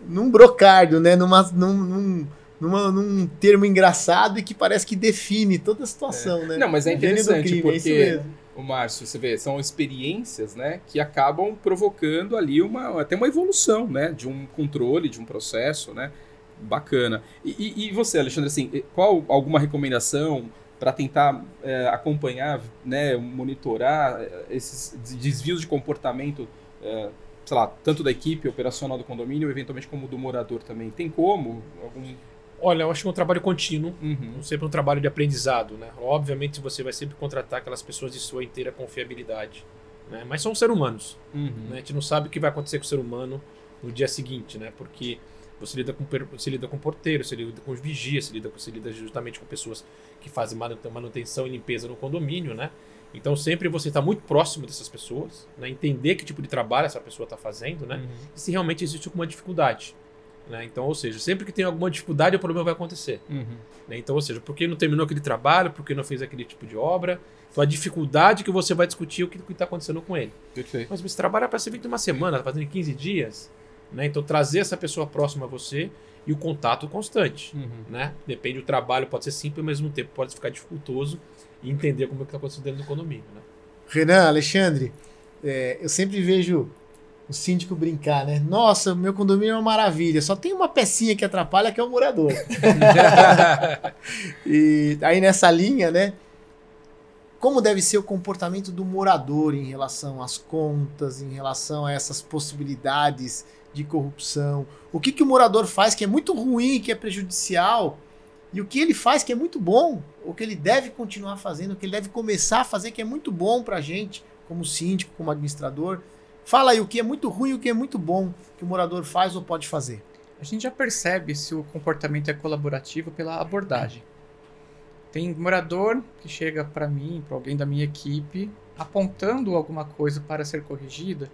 num brocardo, né? Numa, num, num, numa, num termo engraçado e que parece que define toda a situação, é. né? Não, mas é interessante crime, porque é o Márcio, você vê, são experiências, né, que acabam provocando ali uma até uma evolução, né, de um controle, de um processo, né, bacana. E, e você, Alexandre, assim, qual alguma recomendação para tentar é, acompanhar, né, monitorar é, esses desvios de comportamento é, sei lá, tanto da equipe operacional do condomínio, eventualmente como do morador também. Tem como? Algum... Olha, eu acho que é um trabalho contínuo, uhum. sempre um trabalho de aprendizado, né? Obviamente você vai sempre contratar aquelas pessoas de sua inteira confiabilidade, né? Mas são seres humanos, uhum. né? A gente não sabe o que vai acontecer com o ser humano no dia seguinte, né? Porque você lida com você lida com porteiro, você lida com os vigias, você lida, você lida justamente com pessoas que fazem manutenção e limpeza no condomínio, né? Então sempre você está muito próximo dessas pessoas, né? entender que tipo de trabalho essa pessoa está fazendo, né? Uhum. E se realmente existe alguma dificuldade. Né? Então, ou seja, sempre que tem alguma dificuldade, o problema vai acontecer. Uhum. Né? Então, ou seja, por que não terminou aquele trabalho, por que não fez aquele tipo de obra. Então, a dificuldade que você vai discutir o que está acontecendo com ele. Perfeito. Mas esse trabalho é para ser feito uma semana, está fazendo em 15 dias. Né? Então, trazer essa pessoa próxima a você e o contato constante. Uhum. Né? Depende do trabalho, pode ser simples, ao mesmo tempo pode ficar dificultoso e entender como é que está acontecendo dentro do condomínio. Né? Renan, Alexandre, é, eu sempre vejo o síndico brincar, né? Nossa, meu condomínio é uma maravilha, só tem uma pecinha que atrapalha que é o morador. e aí nessa linha, né? Como deve ser o comportamento do morador em relação às contas, em relação a essas possibilidades de corrupção? O que, que o morador faz que é muito ruim, que é prejudicial e o que ele faz que é muito bom, o que ele deve continuar fazendo, o que ele deve começar a fazer que é muito bom para a gente, como síndico, como administrador. Fala aí o que é muito ruim e o que é muito bom que o morador faz ou pode fazer. A gente já percebe se o comportamento é colaborativo pela abordagem. Tem morador que chega para mim, para alguém da minha equipe, apontando alguma coisa para ser corrigida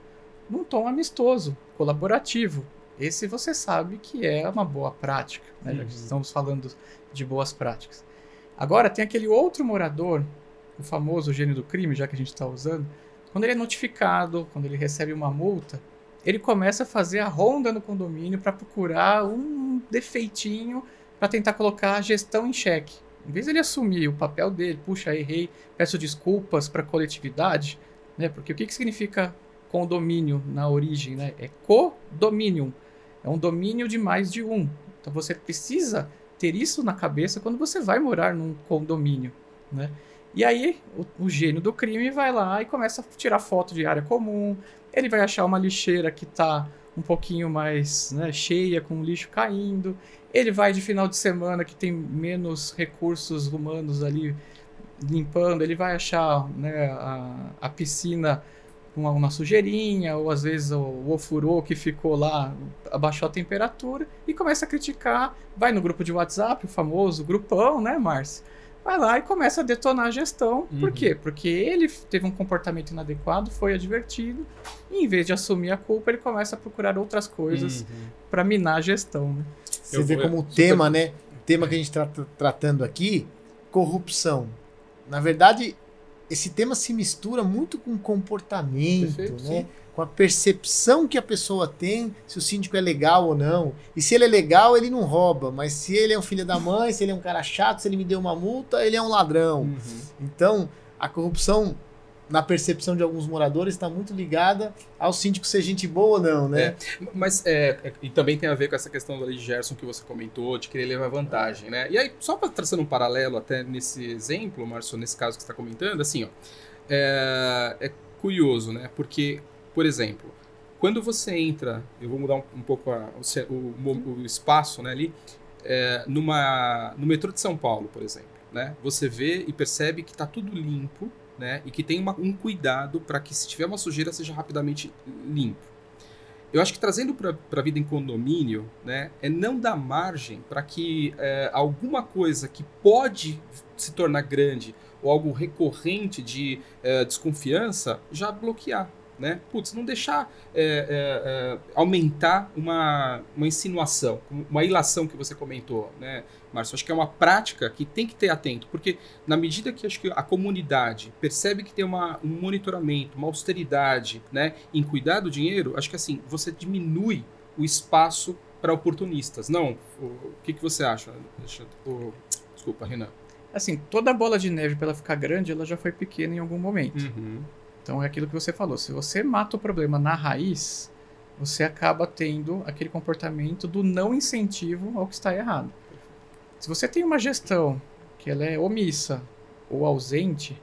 num tom amistoso, colaborativo. Esse você sabe que é uma boa prática, né? já que Uhum. estamos falando de boas práticas. Agora, tem aquele outro morador, o famoso gênio do crime, já que a gente está usando, quando ele é notificado, quando ele recebe uma multa, ele começa a fazer a ronda no condomínio para procurar um defeitinho para tentar colocar a gestão em xeque. Em vez de ele assumir o papel dele, puxa, errei, peço desculpas para a coletividade, né? Porque o que, que significa condomínio na origem, né? É codominium. É um domínio de mais de um. Então você precisa ter isso na cabeça quando você vai morar num condomínio, né? E aí o, o gênio do crime vai lá e começa a tirar foto de área comum. Ele vai achar uma lixeira que está um pouquinho mais né, cheia, com lixo caindo. Ele vai de final de semana que tem menos recursos humanos ali limpando. Ele vai achar né, a, a piscina com uma sujeirinha, ou às vezes o, o ofurô que ficou lá abaixou a temperatura e começa a criticar. Vai no grupo de WhatsApp, o famoso grupão, né, Márcio? Vai lá e começa a detonar a gestão. Por Uhum. quê? Porque ele teve um comportamento inadequado, foi advertido, e em vez de assumir a culpa, ele começa a procurar outras coisas Uhum. para minar a gestão. Né? Você Eu vê vou- como o super- tema, né? O tema que a gente está tratando aqui, corrupção. Na verdade, esse tema se mistura muito com comportamento, Perfeito, né? sim. Com a percepção que a pessoa tem se o síndico é legal ou não. E se ele é legal, ele não rouba. Mas se ele é um filho da mãe, se ele é um cara chato, se ele me deu uma multa, ele é um ladrão. Uhum. Então, a corrupção, na percepção de alguns moradores, está muito ligada ao síndico ser gente boa ou não, né? É. Mas é, e também tem a ver com essa questão da lei de Gerson que você comentou, de querer levar vantagem, né? E aí, só para traçando um paralelo até nesse exemplo, Márcio, nesse caso que você está comentando, assim, ó, é, é curioso, né? Porque, por exemplo, quando você entra, eu vou mudar um, um pouco a- o, o o espaço né, ali, é, numa, no metrô de São Paulo, por exemplo, né? Você vê e percebe que está tudo limpo, né? E que tenha uma- um cuidado para que se tiver uma sujeira seja rapidamente limpo. Eu acho que trazendo para a vida em condomínio, né, é não dar margem para que é, alguma coisa que pode se tornar grande ou algo recorrente de é, desconfiança já bloquear. Né? Putz, não deixar é, é, é, aumentar uma, uma insinuação, uma ilação que você comentou, né, Márcio? Acho que é uma prática que tem que ter atento, porque na medida que acho que a comunidade percebe que tem uma, um monitoramento, uma austeridade né, em cuidar do dinheiro, acho que assim, você diminui o espaço para oportunistas. Não, o, o que, que você acha? Deixa, o, desculpa, Renan. Assim, toda bola de neve, para ela ficar grande, ela já foi pequena em algum momento. Uhum. Então é aquilo que você falou. Se você mata o problema na raiz, você acaba tendo aquele comportamento do não incentivo ao que está errado. Se você tem uma gestão que ela é omissa ou ausente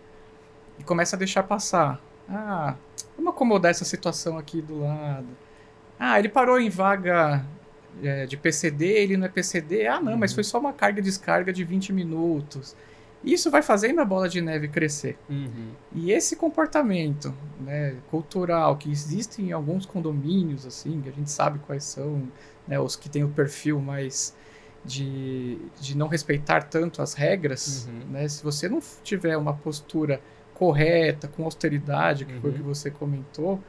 e começa a deixar passar, ah, vamos acomodar essa situação aqui do lado. Ah, ele parou em vaga é, de PCD, ele não é PCD. Ah, não, Uhum. mas foi só uma carga e descarga de 20 minutos. Isso vai fazendo a bola de neve crescer. Uhum. E esse comportamento né, cultural que existe em alguns condomínios, assim, que a gente sabe quais são, né, os que têm o perfil mais de, de não respeitar tanto as regras, Uhum. né, se você não tiver uma postura correta, com austeridade, que foi o Uhum. que você comentou,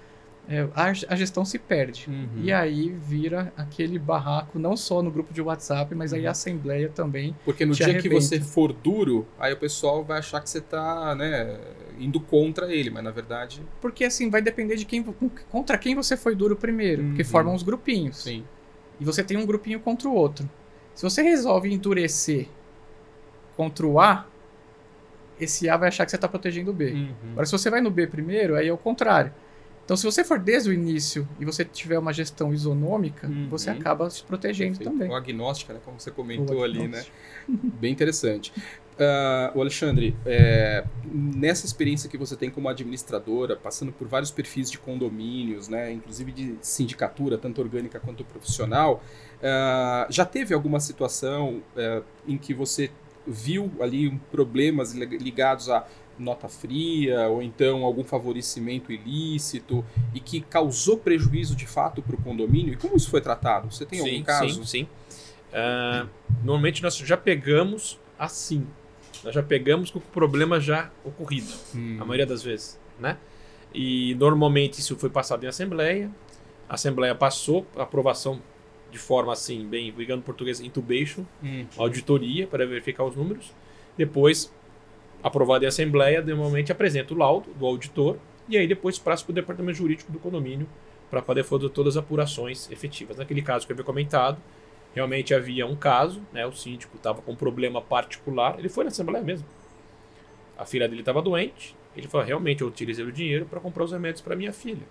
é, a, a gestão se perde. Uhum. E aí vira aquele barraco, não só no grupo de WhatsApp, mas aí Uhum. a assembleia também. Porque no dia que arrebenta. você for duro, aí o pessoal vai achar que você tá, né, indo contra ele, mas na verdade, Porque assim, vai depender de quem contra quem você foi duro primeiro, porque Uhum. formam os grupinhos. sim. E você tem um grupinho contra o outro. Se você resolve endurecer contra o A, esse A vai achar que você está protegendo o B. Uhum. Agora, se você vai no B primeiro, aí é o contrário. Então, se você for desde o início e você tiver uma gestão isonômica, Uhum. você acaba se protegendo Perfeito. também. O agnóstica, né, como você comentou ali, né? Bem interessante. O Alexandre, é, nessa experiência que você tem como administradora, passando por vários perfis de condomínios, né, inclusive de sindicatura, tanto orgânica quanto profissional, ah, já teve alguma situação eh, em que você viu ali problemas li- ligados a nota fria ou então algum favorecimento ilícito e que causou prejuízo de fato para o condomínio? E como isso foi tratado? Você tem algum sim, caso? Sim, sim. Ah, normalmente nós já pegamos assim. Nós já pegamos com o problema já ocorrido, Hum. a maioria das vezes, né? E normalmente isso foi passado em assembleia. A assembleia passou a aprovação de forma assim, bem, ligando português, intubation, Hum. auditoria para verificar os números. Depois, aprovado em assembleia, normalmente apresenta o laudo do auditor e aí depois passa para o departamento jurídico do condomínio para poder fazer todas as apurações efetivas. Naquele caso que eu havia comentado, realmente havia um caso, né, o síndico estava com um problema particular, ele foi na assembleia mesmo. A filha dele estava doente, ele falou: realmente eu utilizei o dinheiro para comprar os remédios para minha filha.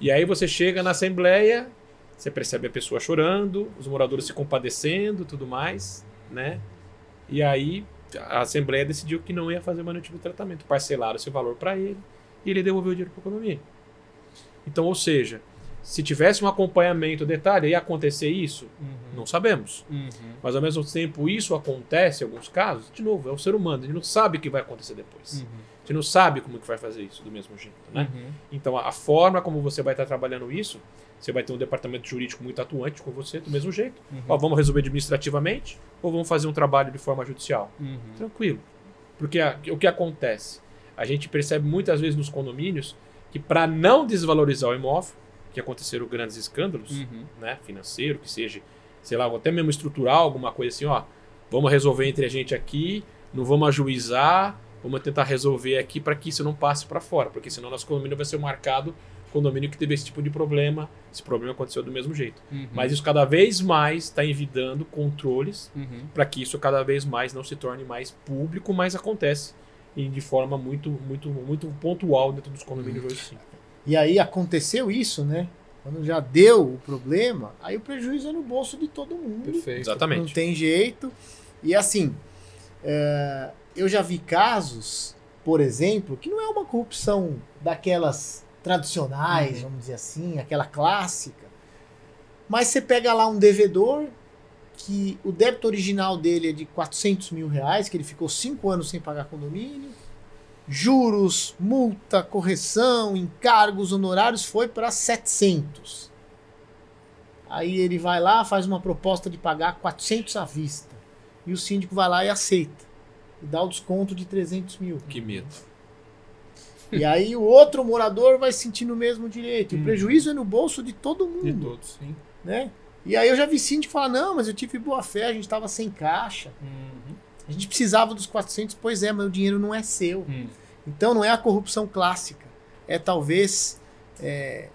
E aí você chega na assembleia, você percebe a pessoa chorando, os moradores se compadecendo, tudo mais, né? E aí a assembleia decidiu que não ia fazer manutenção de tratamento, parcelaram esse valor para ele e ele devolveu o dinheiro para a economia. Então, ou seja, se tivesse um acompanhamento, detalhe, ia acontecer isso? Uhum. Não sabemos. Uhum. Mas ao mesmo tempo isso acontece em alguns casos, de novo, é o ser humano, a gente não sabe o que vai acontecer depois. Uhum. A gente não sabe como que vai fazer isso do mesmo jeito, né? Uhum. Então, a a forma como você vai estar trabalhando isso, você vai ter um departamento jurídico muito atuante com você do mesmo jeito. Uhum. Ó, vamos resolver administrativamente ou vamos fazer um trabalho de forma judicial? Uhum. Tranquilo. Porque a- o que acontece? A gente percebe muitas vezes nos condomínios que para não desvalorizar o imóvel, que aconteceram grandes escândalos, Uhum. né, financeiro, que seja, sei lá, ou até mesmo estrutural, alguma coisa assim, ó, vamos resolver entre a gente aqui, não vamos ajuizar, vamos tentar resolver aqui para que isso não passe para fora, porque senão nosso condomínio vai ser marcado condomínio que teve esse tipo de problema, esse problema aconteceu do mesmo jeito. Uhum. Mas isso cada vez mais está envidando controles Uhum. para que isso cada vez mais não se torne mais público, mas acontece e de forma muito, muito, muito pontual dentro dos condomínios hoje sim. E aí aconteceu isso, né? Quando já deu o problema, aí o prejuízo é no bolso de todo mundo. Perfeito. Não Exatamente. tem jeito. E assim, é, eu já vi casos, por exemplo, que não é uma corrupção daquelas tradicionais, Uhum. vamos dizer assim, aquela clássica. Mas você pega lá um devedor que o débito original dele é de 400 mil reais, que ele ficou cinco anos sem pagar condomínio. juros, multa, correção, encargos, honorários, foi para 700. Aí ele vai lá, faz uma proposta de pagar 400 à vista. E o síndico vai lá e aceita. Dá o desconto de 300 mil. Que medo. E aí o outro morador vai sentindo o mesmo direito. E Hum. O prejuízo é no bolso de todo mundo. De todos, sim. Né? E aí eu já vi síndico falar, não, mas eu tive boa fé, a gente estava sem caixa. Uhum. A gente precisava dos 400, pois é, mas o dinheiro não é seu. Hum. Então não é a corrupção clássica. É talvez é,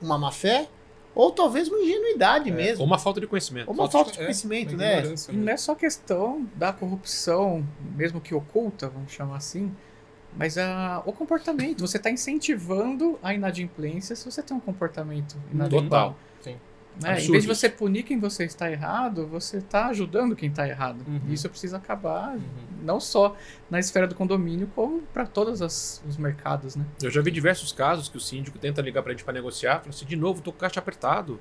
uma má fé ou talvez uma ingenuidade Ou mesmo. uma falta de conhecimento. Ou uma Falta falta de- de é, conhecimento, Uma né? E não é só questão da corrupção, mesmo que oculta, vamos chamar assim, mas a, o comportamento. Você está incentivando a inadimplência se você tem um comportamento inadimplente. Total. Né? Em vez de você punir quem você está errado, você está ajudando quem está errado. Uhum. Isso precisa acabar, Uhum. não só na esfera do condomínio, como para todos as- os mercados. Né? Eu já vi diversos casos que o síndico tenta ligar pra gente pra negociar, fala assim, de novo, tô com caixa apertado.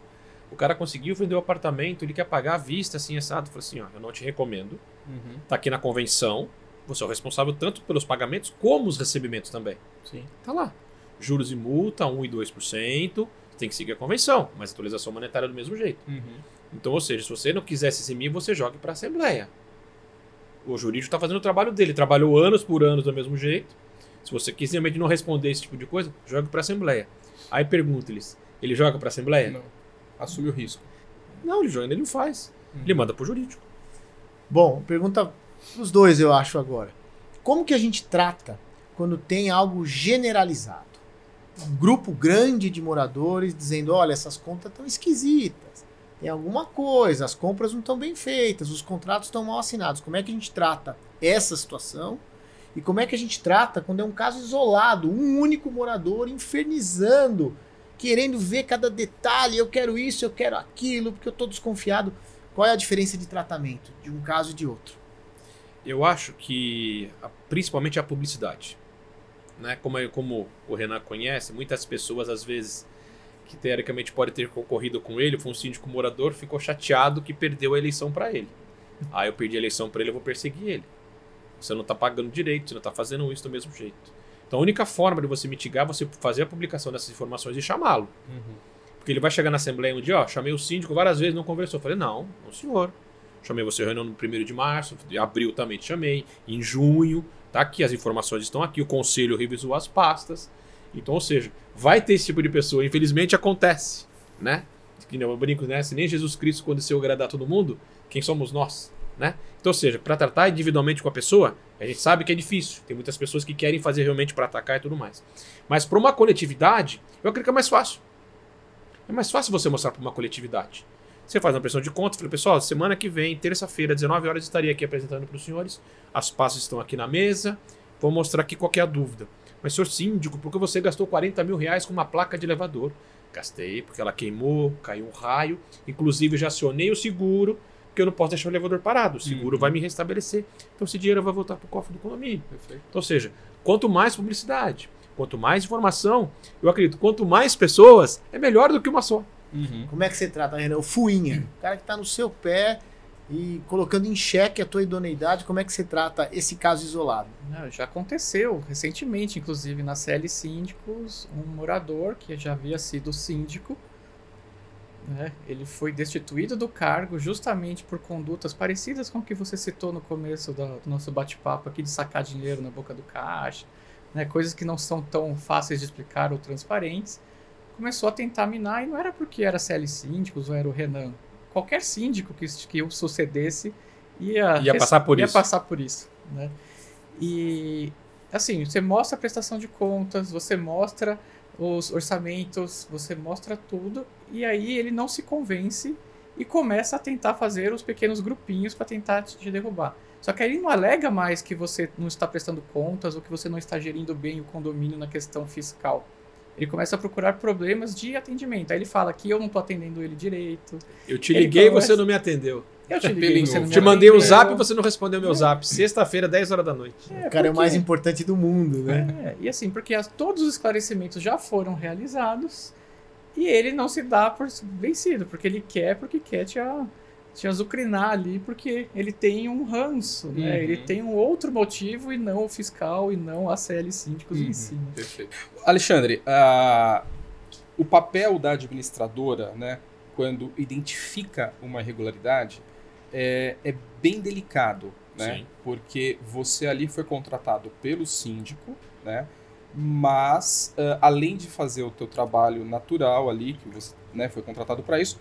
O cara conseguiu vender o apartamento, ele quer pagar à vista, assim, assado. Falei assim, ó, eu não te recomendo. Uhum. Tá aqui na convenção, você é o responsável tanto pelos pagamentos como os recebimentos também. Sim. Tá lá. Juros e multa, 1 e 2%, tem que seguir a convenção, mas atualização monetária do mesmo jeito. Uhum. Então, ou seja, se você não quiser se eximir, você jogue para a Assembleia. O jurídico está fazendo o trabalho dele, trabalhou anos por anos do mesmo jeito. Se você quiser realmente não responder esse tipo de coisa, jogue para a Assembleia. Aí pergunta-lhes, ele joga para a Assembleia? Não. Assume o risco. Não, ele joga, ele não faz. Uhum. Ele manda pro jurídico. Bom, pergunta os dois, eu acho, agora. Como que a gente trata quando tem algo generalizado? Grupo grande de moradores dizendo, olha, essas contas estão esquisitas. Tem alguma coisa, as compras não estão bem feitas, os contratos estão mal assinados. Como é que a gente trata essa situação? E como é que a gente trata quando é um caso isolado, um único morador infernizando, querendo ver cada detalhe, eu quero isso, eu quero aquilo, porque eu estou desconfiado. Qual é a diferença de tratamento de um caso e de outro? Eu acho que principalmente a publicidade. Né? Como, é- como o Renan conhece, muitas pessoas às vezes que teoricamente pode ter concorrido com ele, foi um síndico morador, ficou chateado que perdeu a eleição para ele. Ah, eu perdi a eleição para ele, eu vou perseguir ele. Você não tá pagando direito, você não tá fazendo isso do mesmo jeito. Então a única forma de você mitigar é você fazer a publicação dessas informações e chamá-lo. Uhum. Porque ele vai chegar na Assembleia um dia, ó, chamei o síndico várias vezes, não conversou. Eu falei, não, não senhor. Chamei você reunião no 1 de março, em abril também te chamei, em junho, tá aqui, as informações estão aqui, o conselho revisou as pastas. Então, ou seja, vai ter esse tipo de pessoa, infelizmente acontece, né? Que nem eu brinco, né? Se nem Jesus Cristo aconteceu agradar todo mundo, quem somos nós, né? Então, ou seja, para tratar individualmente com a pessoa, a gente sabe que é difícil. Tem muitas pessoas que querem fazer realmente para atacar e tudo mais. Mas para uma coletividade, eu acredito que é mais fácil. É mais fácil você mostrar para uma coletividade. Você faz uma pressão de conta, fala, pessoal, semana que vem, terça-feira, 19 horas, estaria aqui apresentando para os senhores. As pastas estão aqui na mesa. Vou mostrar aqui qual que é a dúvida. Mas, senhor síndico, por que você gastou 40 mil reais com uma placa de elevador? Gastei, porque ela queimou, caiu um raio. Inclusive, já acionei o seguro, porque eu não posso deixar o elevador parado. O seguro Uhum. vai me restabelecer. Então, esse dinheiro vai voltar para o cofre do condomínio. Perfeito. Então, ou seja, quanto mais publicidade, quanto mais informação, eu acredito, quanto mais pessoas, é melhor do que uma só. Uhum. Como é que você trata, Renan? O fuinha, o cara que está no seu pé e colocando em xeque a tua idoneidade, como é que você trata esse caso isolado? Não, já aconteceu recentemente, inclusive na CL Síndicos, um morador que já havia sido síndico, né, ele foi destituído do cargo justamente por condutas parecidas com o que você citou no começo da- do nosso bate-papo aqui de sacar dinheiro na boca do caixa, né, coisas que não são tão fáceis de explicar ou transparentes. Começou a tentar minar e não era porque era CL Síndicos ou era o Renan. Qualquer síndico que, que o sucedesse ia, Ia passar por ia isso. passar por isso, né? E assim, você mostra a prestação de contas, você mostra os orçamentos, você mostra tudo, e aí ele não se convence e começa a tentar fazer os pequenos grupinhos para tentar te te derrubar. Só que aí ele não alega mais que você não está prestando contas ou que você não está gerindo bem o condomínio na questão fiscal. Ele começa a procurar problemas de atendimento. Aí ele fala que eu não estou atendendo ele direito. Eu te Ele liguei e começa- você não me atendeu. Eu te liguei, você não me Te mandei um zap e você não respondeu meu zap. Sexta-feira, 10 horas da noite. É, o cara é o porque- mais importante do mundo, né? É, e assim, porque as- todos os esclarecimentos já foram realizados e ele não se dá por vencido, porque ele quer, porque quer te, a- te azucrinar ali porque ele tem um ranço, né? Uhum. Ele tem um outro motivo e não o fiscal e não a CL síndicos Uhum. em si. né? Perfeito. Alexandre, o papel da administradora, né, quando identifica uma irregularidade, é, é bem delicado, né? Sim. Porque você ali foi contratado pelo síndico, né? Mas ah, além de fazer o teu trabalho natural ali, que você né, foi contratado para isso,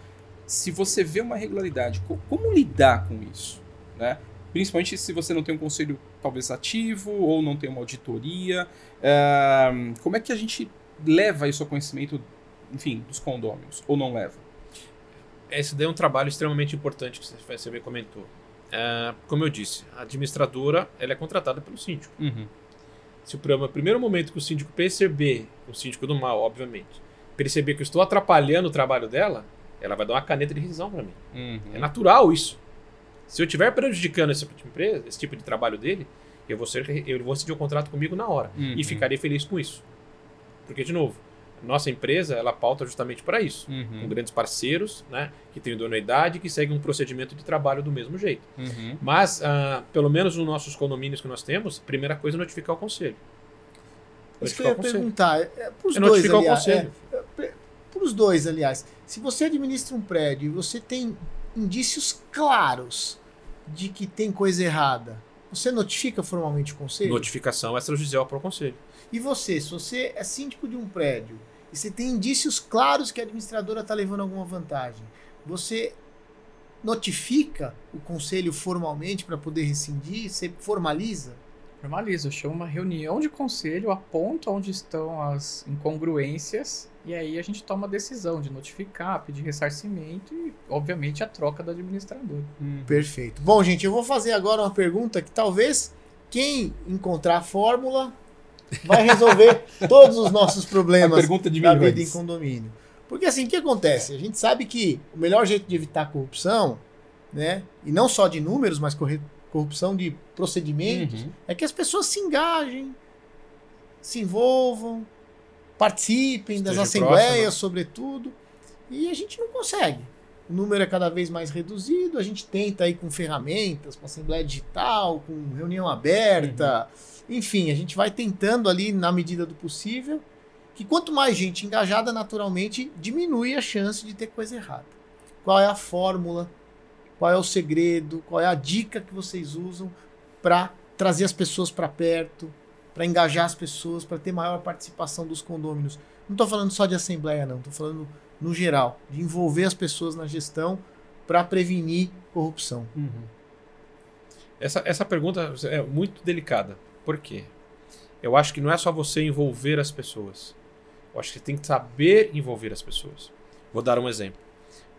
se você vê uma irregularidade, co- como lidar com isso, né? Principalmente se você não tem um conselho talvez ativo ou não tem uma auditoria, ah, como é que a gente leva isso ao conhecimento, enfim, dos condôminos ou não leva? Esse daí é um trabalho extremamente importante que você- bem comentou. Ah, como eu disse, a administradora ela é contratada pelo síndico. Se o programa- primeiro momento que o síndico perceber, o síndico do mal, obviamente, perceber que eu estou atrapalhando o trabalho dela, ela vai dar uma caneta de rescisão para mim. Uhum. É natural isso. Se eu estiver prejudicando esse tipo de empresa, esse tipo de trabalho dele, eu vou, ser, eu vou decidir o contrato comigo na hora. Uhum. E ficarei feliz com isso. Porque, de novo, nossa empresa, ela pauta justamente para isso. Com Uhum. grandes parceiros, né, que têm idoneidade e que seguem um procedimento de trabalho do mesmo jeito. Uhum. Mas, ah, pelo menos nos nossos condomínios que nós temos, primeira coisa é notificar o conselho. Isso que eu ia perguntar. É, pros É dois, notificar o aliás. conselho. É, para os dois, aliás. Se você administra um prédio e você tem indícios claros de que tem coisa errada, você notifica formalmente o conselho? Notificação extrajudicial para o conselho. E você, se você é síndico de um prédio e você tem indícios claros que a administradora está levando alguma vantagem, você notifica o conselho formalmente para poder rescindir? Você formaliza? Normaliza, eu chamo uma reunião de conselho, aponto onde estão as incongruências e aí a gente toma a decisão de notificar, pedir ressarcimento e, obviamente, a troca do administrador. Uhum. Perfeito. Bom, gente, eu vou fazer agora uma pergunta que talvez quem encontrar a fórmula vai resolver todos os nossos A problemas pergunta de da vida em condomínio. Porque assim, o que acontece? A gente sabe que o melhor jeito de evitar corrupção, né, e não só de números, mas corre- corrupção de procedimentos, Uhum. é que as pessoas se engajem, se envolvam, participem das Estejam assembleias, sobretudo, e a gente não consegue. O número é cada vez mais reduzido, a gente tenta aí com ferramentas, com assembleia digital, com reunião aberta, enfim, a gente vai tentando ali na medida do possível, que quanto mais gente engajada, naturalmente diminui a chance de ter coisa errada. Qual é a fórmula? Qual é o segredo? Qual é a dica que vocês usam para trazer as pessoas para perto, para engajar as pessoas, para ter maior participação dos condôminos? Não estou falando só de assembleia, não. Estou falando no geral, de envolver as pessoas na gestão para prevenir corrupção. Uhum. Essa, essa pergunta é muito delicada. Por quê? Eu acho que não é só você envolver as pessoas. Eu acho que você tem que saber envolver as pessoas. Vou dar um exemplo.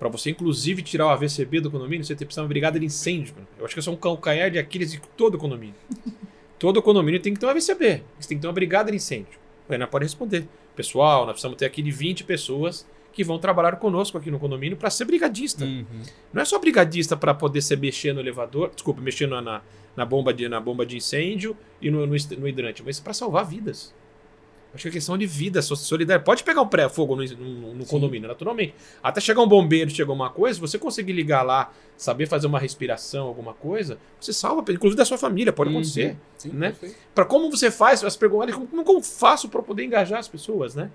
Para você, inclusive, tirar o AVCB do condomínio, você tem que precisar de uma brigada de incêndio. cara. Eu acho que isso é um calcanhar de Aquiles de todo condomínio. todo condomínio tem que ter um AVCB. Você tem que ter uma brigada de incêndio. O Renan pode responder. Pessoal, nós precisamos ter aqui de 20 pessoas que vão trabalhar conosco aqui no condomínio para ser brigadista. Uhum. Não é só brigadista para poder ser mexer no elevador, desculpa, mexer na, na, bomba, de, na bomba de incêndio e no, no, no hidrante, mas para salvar vidas. Acho que é questão de vida, so- solidariedade. Pode pegar um pré-fogo no, no- no condomínio, naturalmente. Até chegar um bombeiro, chegar alguma coisa, se você conseguir ligar lá, saber fazer uma respiração, alguma coisa, você salva, inclusive da sua família, pode Uhum. acontecer. Sim, Né? Para como você faz, as perguntas, como, como eu faço para poder engajar as pessoas, né?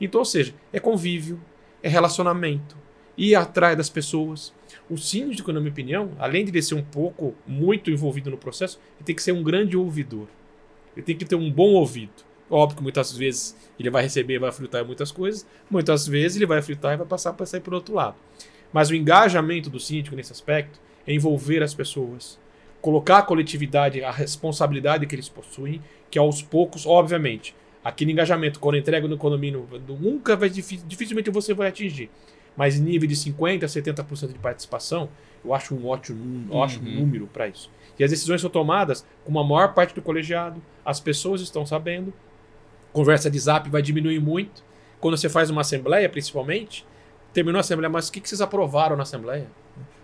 Então, ou seja, é convívio, é relacionamento, ir atrás das pessoas. O síndico, na minha opinião, além de ele ser um pouco muito envolvido no processo, ele tem que ser um grande ouvidor. Ele tem que ter um bom ouvido. Óbvio que muitas vezes ele vai receber e vai fritar muitas coisas, muitas vezes ele vai fritar e vai passar para sair por outro lado. Mas o engajamento do síndico nesse aspecto é envolver as pessoas, colocar a coletividade, a responsabilidade que eles possuem, que aos poucos, obviamente, aquele engajamento, quando entrega no condomínio, nunca vai, difi- dificilmente você vai atingir. Mas nível de 50% a 70% de participação, eu acho um ótimo, eu acho um Uhum. número para isso. E as decisões são tomadas com uma maior parte do colegiado, as pessoas estão sabendo, conversa de zap vai diminuir muito. Quando você faz uma assembleia, principalmente, terminou a assembleia, mas o que que vocês aprovaram na assembleia?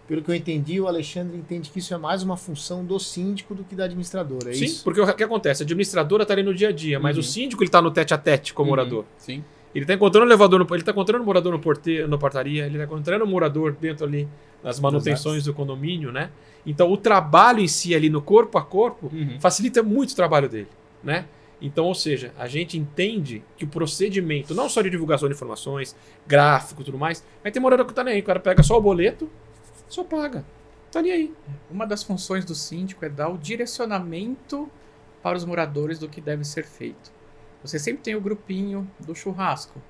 Pelo que eu entendi, o Alexandre entende que isso é mais uma função do síndico do que da administradora, é Sim, isso? porque o que acontece? A administradora está ali no dia a dia, mas Uhum. o síndico ele está no tete a tete com o Uhum. morador. Sim. Ele está encontrando o elevador, no, ele tá encontrando o morador no porteiro, no portaria, ele está encontrando o morador dentro ali das manutenções do condomínio, né? Então o trabalho em si ali no corpo a corpo Uhum. facilita muito o trabalho dele, né? Então, ou seja, a gente entende que o procedimento, não só de divulgação de informações, gráfico e tudo mais, mas tem morador que tá nem aí. O cara pega só o boleto, só paga. Tá nem aí. Uma das funções do síndico é dar o direcionamento para os moradores do que deve ser feito. Você sempre tem o grupinho do churrasco.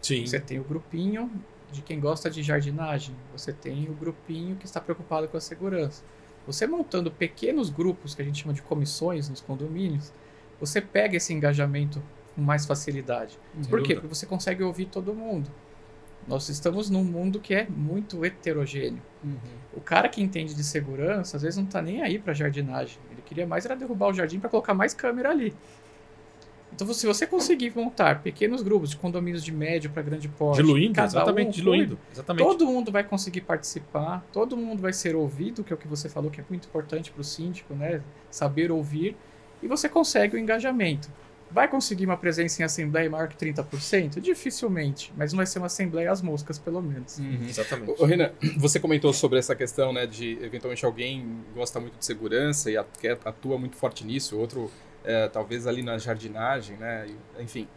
Sim. Você tem o grupinho de quem gosta de jardinagem. Você tem o grupinho que está preocupado com a segurança. Você montando pequenos grupos, que a gente chama de comissões nos condomínios, você pega esse engajamento com mais facilidade. Por quê? dúvida. Porque você consegue ouvir todo mundo. Nós estamos num mundo que é muito heterogêneo. Uhum. O cara que entende de segurança, às vezes não tá nem aí pra jardinagem. Ele queria mais era derrubar o jardim para colocar mais câmera ali. Então, se você conseguir montar pequenos grupos de condomínios de médio para grande porte, Diluindo, exatamente, um diluindo. Exatamente. Todo mundo vai conseguir participar, todo mundo vai ser ouvido, que é o que você falou que é muito importante para o síndico, né? Saber ouvir, e você consegue o engajamento. Vai conseguir uma presença em assembleia maior que 30%? Dificilmente, mas não vai ser uma assembleia às moscas, pelo menos. Uhum. Exatamente. Ô, Renan, você comentou sobre essa questão, né, de eventualmente alguém gosta muito de segurança e atua muito forte nisso, outro é, talvez ali na jardinagem, né, enfim.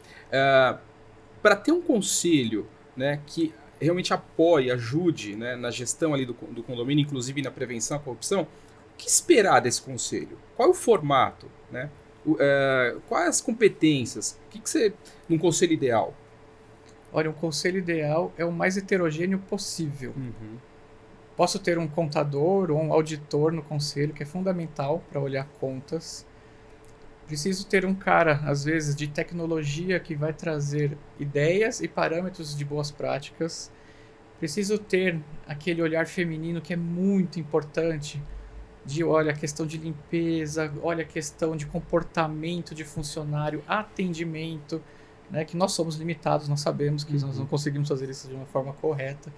Para ter um conselho, né, que realmente apoie, ajude, né, na gestão ali do, do condomínio, inclusive na prevenção à corrupção, que esperar desse conselho? Qual é o formato, né? O, é, quais as competências? O que, que você, num conselho ideal? Olha, um conselho ideal é o mais heterogêneo possível. Posso ter um contador ou um auditor no conselho, que é fundamental para olhar contas. Preciso ter um cara, às vezes, de tecnologia que vai trazer ideias e parâmetros de boas práticas. Preciso ter aquele olhar feminino que é muito importante, de olha a questão de limpeza, olha a questão de comportamento de funcionário, atendimento, né, que nós somos limitados, nós sabemos que nós não conseguimos fazer isso de uma forma correta.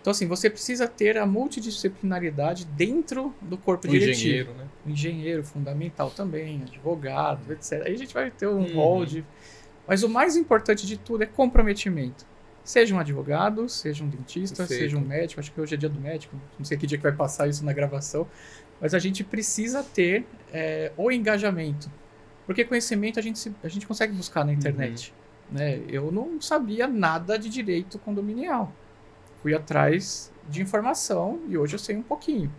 Então, assim, você precisa ter a multidisciplinaridade dentro do corpo O diretivo. engenheiro, né? O engenheiro fundamental também, advogado, etc. Aí a gente vai ter um Uhum. rol de. Mas o mais importante de tudo é comprometimento. Seja um advogado, seja um dentista, Perfeito. seja um médico. Acho que hoje é dia do médico. Não sei que dia que vai passar isso na gravação. Mas a gente precisa ter é, o engajamento. Porque conhecimento a gente, se- a gente consegue buscar na internet. Né? Eu não sabia nada de direito condominial. Fui atrás de informação e hoje eu sei um pouquinho.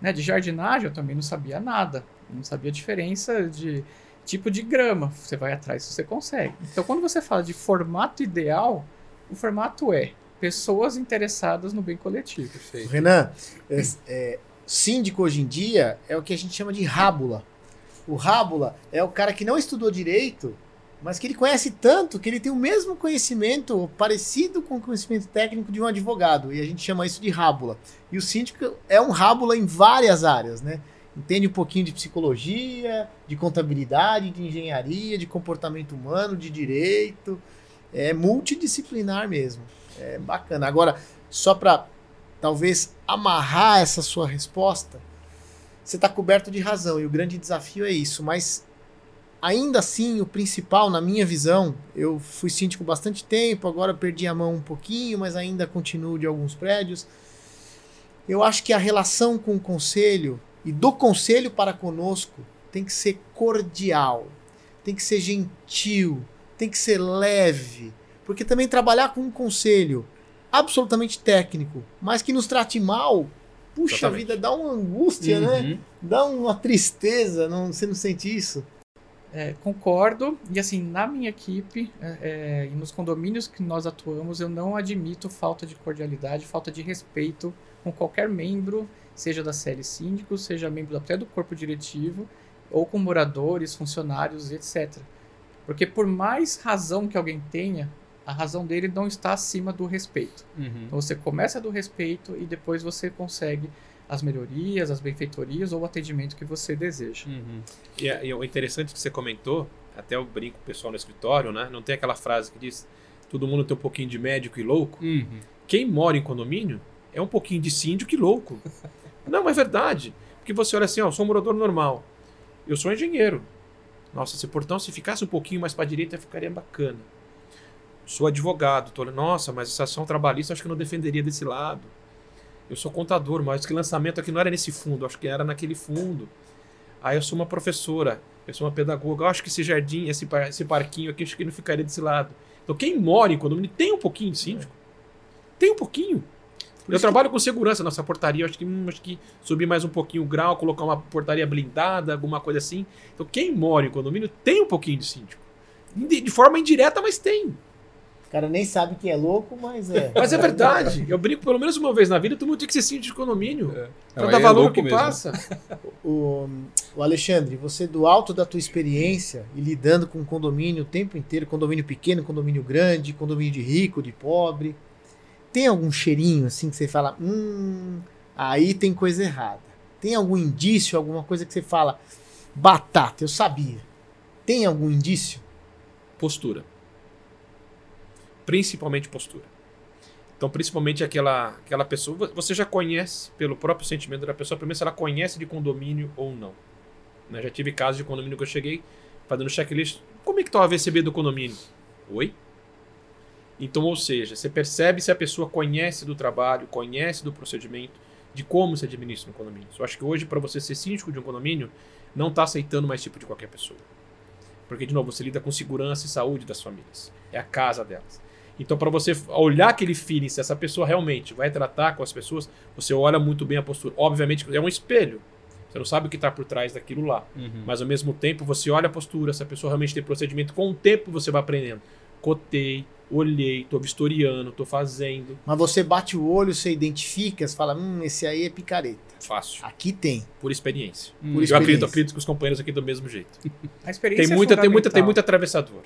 Né? De jardinagem eu também não sabia nada. Não sabia a diferença de tipo de grama. Você vai atrás se você consegue. Então, quando você fala de formato ideal, o formato é pessoas interessadas no bem coletivo. Perfeito. Renan, é, é, síndico hoje em dia é o que a gente chama de rábula. O rábula é o cara que não estudou direito, mas que ele conhece tanto que ele tem o mesmo conhecimento, parecido com o conhecimento técnico de um advogado. E a gente chama isso de rábula. E o síndico é um rábula em várias áreas, né? Entende um pouquinho de psicologia, de contabilidade, de engenharia, de comportamento humano, de direito. É multidisciplinar mesmo. É bacana. Agora, só para talvez amarrar essa sua resposta, você está coberto de razão e o grande desafio é isso. Mas ainda assim, o principal, na minha visão, eu fui síndico bastante tempo, agora perdi a mão um pouquinho, mas ainda continuo de alguns prédios. Eu acho que a relação com o conselho e do conselho para conosco tem que ser cordial, tem que ser gentil, tem que ser leve, porque também trabalhar com um conselho absolutamente técnico, mas que nos trate mal, puxa Exatamente. vida, dá uma angústia, né? Uhum. Dá uma tristeza, não, você não sente isso? É, concordo. E assim, na minha equipe é, é, e nos condomínios que nós atuamos, eu não admito falta de cordialidade, falta de respeito com qualquer membro, seja da série síndico, seja membro até do corpo diretivo, ou com moradores, funcionários, etc. Porque por mais razão que alguém tenha, a razão dele não está acima do respeito. Uhum. Então você começa do respeito e depois você consegue as melhorias, as benfeitorias ou o atendimento que você deseja. Uhum. E, é- e o interessante que você comentou, até eu brinco com o pessoal no escritório, né? Não tem aquela frase que diz todo mundo tem um pouquinho de médico e louco. Uhum. Quem mora em condomínio é um pouquinho de síndico e louco. Não, é verdade. Porque você olha assim, ó, eu sou um morador normal. Eu sou engenheiro. Nossa, esse portão, se ficasse um pouquinho mais para direita, ficaria bacana. Sou advogado, tô nossa, mas essa ação trabalhista acho que eu não defenderia desse lado. Eu sou contador, mas que lançamento aqui não era nesse fundo, acho que era naquele fundo. Aí eu sou uma professora, eu sou uma pedagoga, eu acho que esse jardim, esse, par- esse parquinho aqui, acho que não ficaria desse lado. Então quem mora em condomínio tem um pouquinho de síndico. Tem um pouquinho. Eu trabalho com segurança, nossa portaria, acho que, hum, acho que subir mais um pouquinho o grau, colocar uma portaria blindada, alguma coisa assim. Então quem mora em condomínio tem um pouquinho de síndico. De, de forma indireta, mas tem. O cara nem sabe que é louco, mas é. Mas é verdade. Eu brinco pelo menos uma vez na vida, todo mundo tem que ser síndico de condomínio. É. Pra Não, dar é valor que mesmo. passa. O, o Alexandre, você do alto da tua experiência e lidando com condomínio o tempo inteiro, condomínio pequeno, condomínio grande, condomínio de rico, de pobre, tem algum cheirinho assim que você fala, hum, aí tem coisa errada. Tem algum indício, alguma coisa que você fala, batata, eu sabia. Tem algum indício? Postura. Principalmente postura. Então, principalmente aquela, aquela pessoa. Você já conhece, pelo próprio sentimento da pessoa, primeiro se ela conhece de condomínio ou não. Né? Já tive casos de condomínio que eu cheguei fazendo checklist. Como é que tá o AVCB do condomínio? Oi? Então, ou seja, você percebe se a pessoa conhece do trabalho, conhece do procedimento, de como se administra um condomínio. Eu acho que hoje, para você ser síndico de um condomínio, não está aceitando mais tipo de qualquer pessoa. Porque, de novo, você lida com segurança e saúde das famílias. É a casa delas. Então, para você olhar aquele feeling, se essa pessoa realmente vai tratar com as pessoas, você olha muito bem a postura. Obviamente, é um espelho. Você não sabe o que está por trás daquilo lá. Uhum. Mas, ao mesmo tempo, você olha a postura, se a pessoa realmente tem procedimento. Com o tempo, você vai aprendendo. Cotei, olhei, tô vistoriando, tô fazendo. Mas você bate o olho, você identifica, você fala, hum, esse aí é picareta. Fácil. Aqui tem. Por experiência. Hum. Por Eu acredito, experiência. acredito que os companheiros aqui do mesmo jeito. A experiência Tem é muita, tem muita, tem muito atravessador.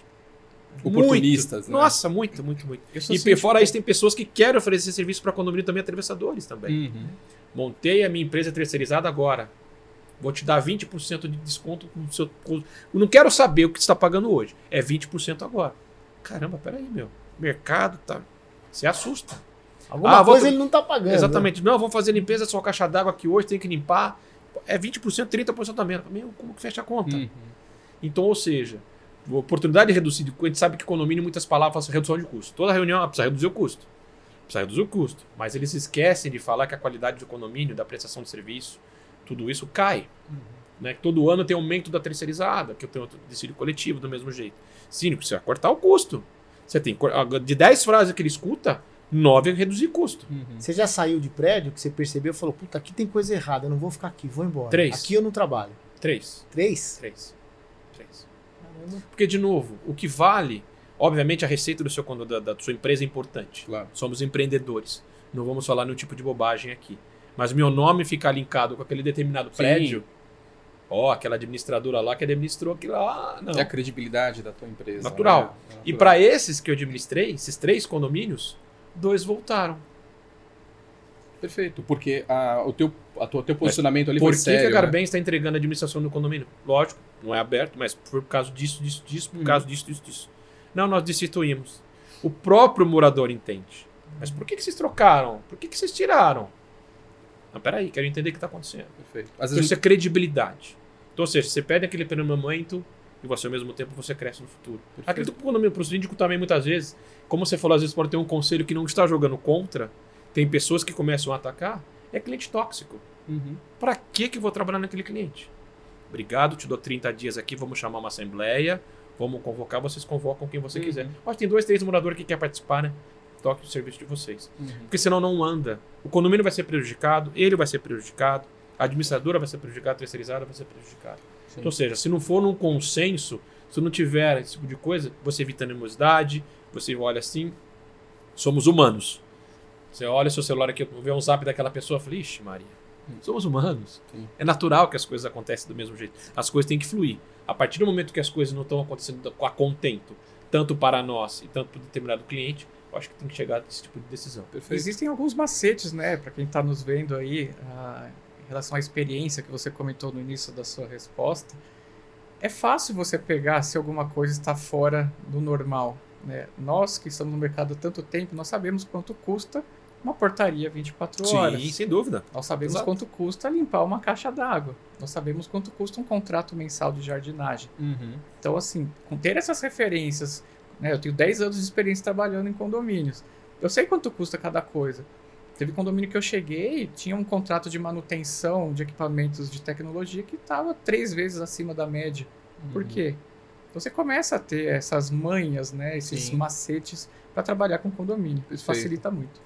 Oportunistas, Muito. né? Nossa, muito, muito, muito. E síndico- fora isso, tem pessoas que querem oferecer serviço para condomínio também atravessadores também. Uhum. Montei a minha empresa terceirizada agora. Vou te dar 20% de desconto no seu. Eu não quero saber o que você está pagando hoje. É 20% agora. Caramba, peraí, meu. Mercado tá. Você assusta. Alguma Ah, vou coisa tra- ele não tá pagando. Exatamente. Não, vamos fazer limpeza da sua caixa d'água aqui hoje, tem que limpar. É 20%, 30% a menos. Meu, como que fecha a conta? Uhum. Então, ou seja, oportunidade de reduzir, a gente sabe que condomínio, muitas palavras falam assim, redução de custo. Toda reunião ah, precisa reduzir o custo. Precisa reduzir o custo. Mas eles esquecem de falar que a qualidade do condomínio, da prestação de serviço, tudo isso cai. Né? Que Todo ano tem aumento da terceirizada, que eu tenho decídio coletivo do mesmo jeito. Cínico, você vai cortar o custo. Você tem cor- de 10 frases que ele escuta, 9 é reduzir custo. Uhum. Você já saiu de prédio que você percebeu e falou, puta, aqui tem coisa errada, eu não vou ficar aqui, vou embora. Três. Aqui eu não trabalho. 3. Três? 3. 3. Caramba. Porque, de novo, o que vale, obviamente, a receita do seu, da, da sua empresa é importante. Claro. Somos empreendedores. Não vamos falar nenhum tipo de bobagem aqui. Mas meu nome ficar linkado com aquele determinado Sim. prédio. Ó, aquela administradora lá que administrou aquilo lá. Não. É a credibilidade da tua empresa. Natural. né? É E natural. para esses que eu administrei, esses três condomínios, dois voltaram. Perfeito. Porque a, o teu, a tua, teu posicionamento ali Por foi que, sério. que a né? Garbem está entregando a administração do condomínio? Lógico, não é aberto, mas foi por causa disso, disso, disso, por Uhum. causa disso, disso, disso. Não, nós destituímos. O próprio morador entende. Mas por que, que vocês trocaram? Por que, que vocês tiraram? Não, peraí, quero entender o que está acontecendo. Perfeito. Às Então, vezes isso é credibilidade. Então, ou seja, você perde aquele momento e você, ao mesmo tempo, você cresce no futuro. Perfeito. Acredito que o condomínio para o síndico também, muitas vezes, como você falou, às vezes pode ter um conselho que não está jogando contra, tem pessoas que começam a atacar, é cliente tóxico. Uhum. Pra que que vou trabalhar naquele cliente? Obrigado, te dou 30 dias aqui, vamos chamar uma assembleia, vamos convocar, vocês convocam quem você Uhum. quiser. Que tem dois, três moradores que querem participar, né? Toque o serviço de vocês. Uhum. Porque senão não anda. O condomínio vai ser prejudicado, ele vai ser prejudicado, a administradora vai ser prejudicada, a terceirizada vai ser prejudicada. Sim. Então, ou seja, se não for num consenso, se não tiver esse tipo de coisa, você evita animosidade, você olha assim, somos humanos. Você olha seu celular aqui, vê um zap daquela pessoa, fala, ixi, Maria, somos humanos. Sim. É natural que as coisas acontecem do mesmo jeito. As coisas têm que fluir. A partir do momento que as coisas não estão acontecendo a contento, tanto para nós e tanto para determinado cliente, eu acho que tem que chegar a esse tipo de decisão. Perfeito. Existem alguns macetes, né, para quem está nos vendo aí, ah, em relação à experiência que você comentou no início da sua resposta. É fácil você pegar se alguma coisa está fora do normal. Né? Nós que estamos no mercado há tanto tempo, nós sabemos quanto custa uma portaria 24 horas. Sim, sem dúvida. Nós sabemos Exato. quanto custa limpar uma caixa d'água. Nós sabemos quanto custa um contrato mensal de jardinagem. Uhum. Então, assim, com ter essas referências, Né? Eu tenho 10 anos de experiência trabalhando em condomínios. Eu sei quanto custa cada coisa. Teve condomínio que eu cheguei, tinha um contrato de manutenção de equipamentos de tecnologia que estava três vezes acima da média. Por Uhum. quê? Você começa a ter essas manhas, né, esses Sim. macetes para trabalhar com condomínio. Isso Sim. facilita muito.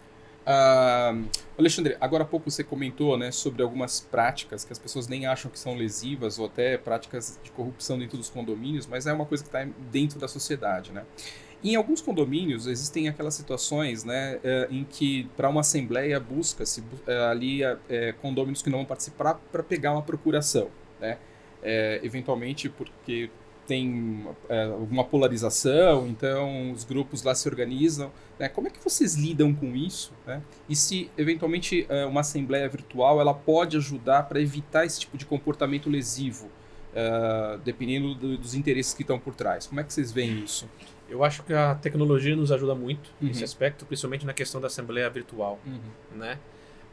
Ah, Alexandre, agora há pouco você comentou né, sobre algumas práticas que as pessoas nem acham que são lesivas ou até práticas de corrupção dentro dos condomínios, mas é uma coisa que está dentro da sociedade. Né? Em alguns condomínios existem aquelas situações né, eh, em que para uma assembleia busca-se bu- eh, ali eh, condôminos que não vão participar para pegar uma procuração. Né? Eh, eventualmente porque tem eh, alguma polarização, então os grupos lá se organizam. Né? Como é que vocês lidam com isso? Né? E se eventualmente eh, uma assembleia virtual ela pode ajudar para evitar esse tipo de comportamento lesivo, eh, dependendo do- dos interesses que estão por trás? Como é que vocês veem isso? Eu acho que a tecnologia nos ajuda muito Uhum. nesse aspecto, principalmente na questão da assembleia virtual, né?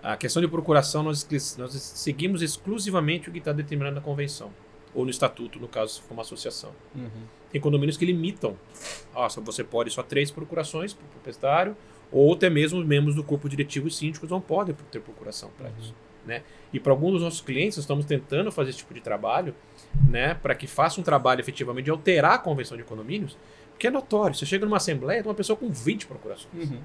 A questão de procuração nós, nós seguimos exclusivamente o que está determinado na convenção ou no estatuto, no caso se for uma associação. Uhum. Tem condomínios que limitam. Ah, você pode só três procurações para o proprietário, ou até mesmo os membros do corpo diretivo e síndicos não podem ter procuração para isso. Né? E para alguns dos nossos clientes, nós estamos tentando fazer esse tipo de trabalho né, para que faça um trabalho efetivamente de alterar a convenção de condomínios, porque é notório. Você chega numa assembleia, tem uma pessoa com 20 procurações. Uhum.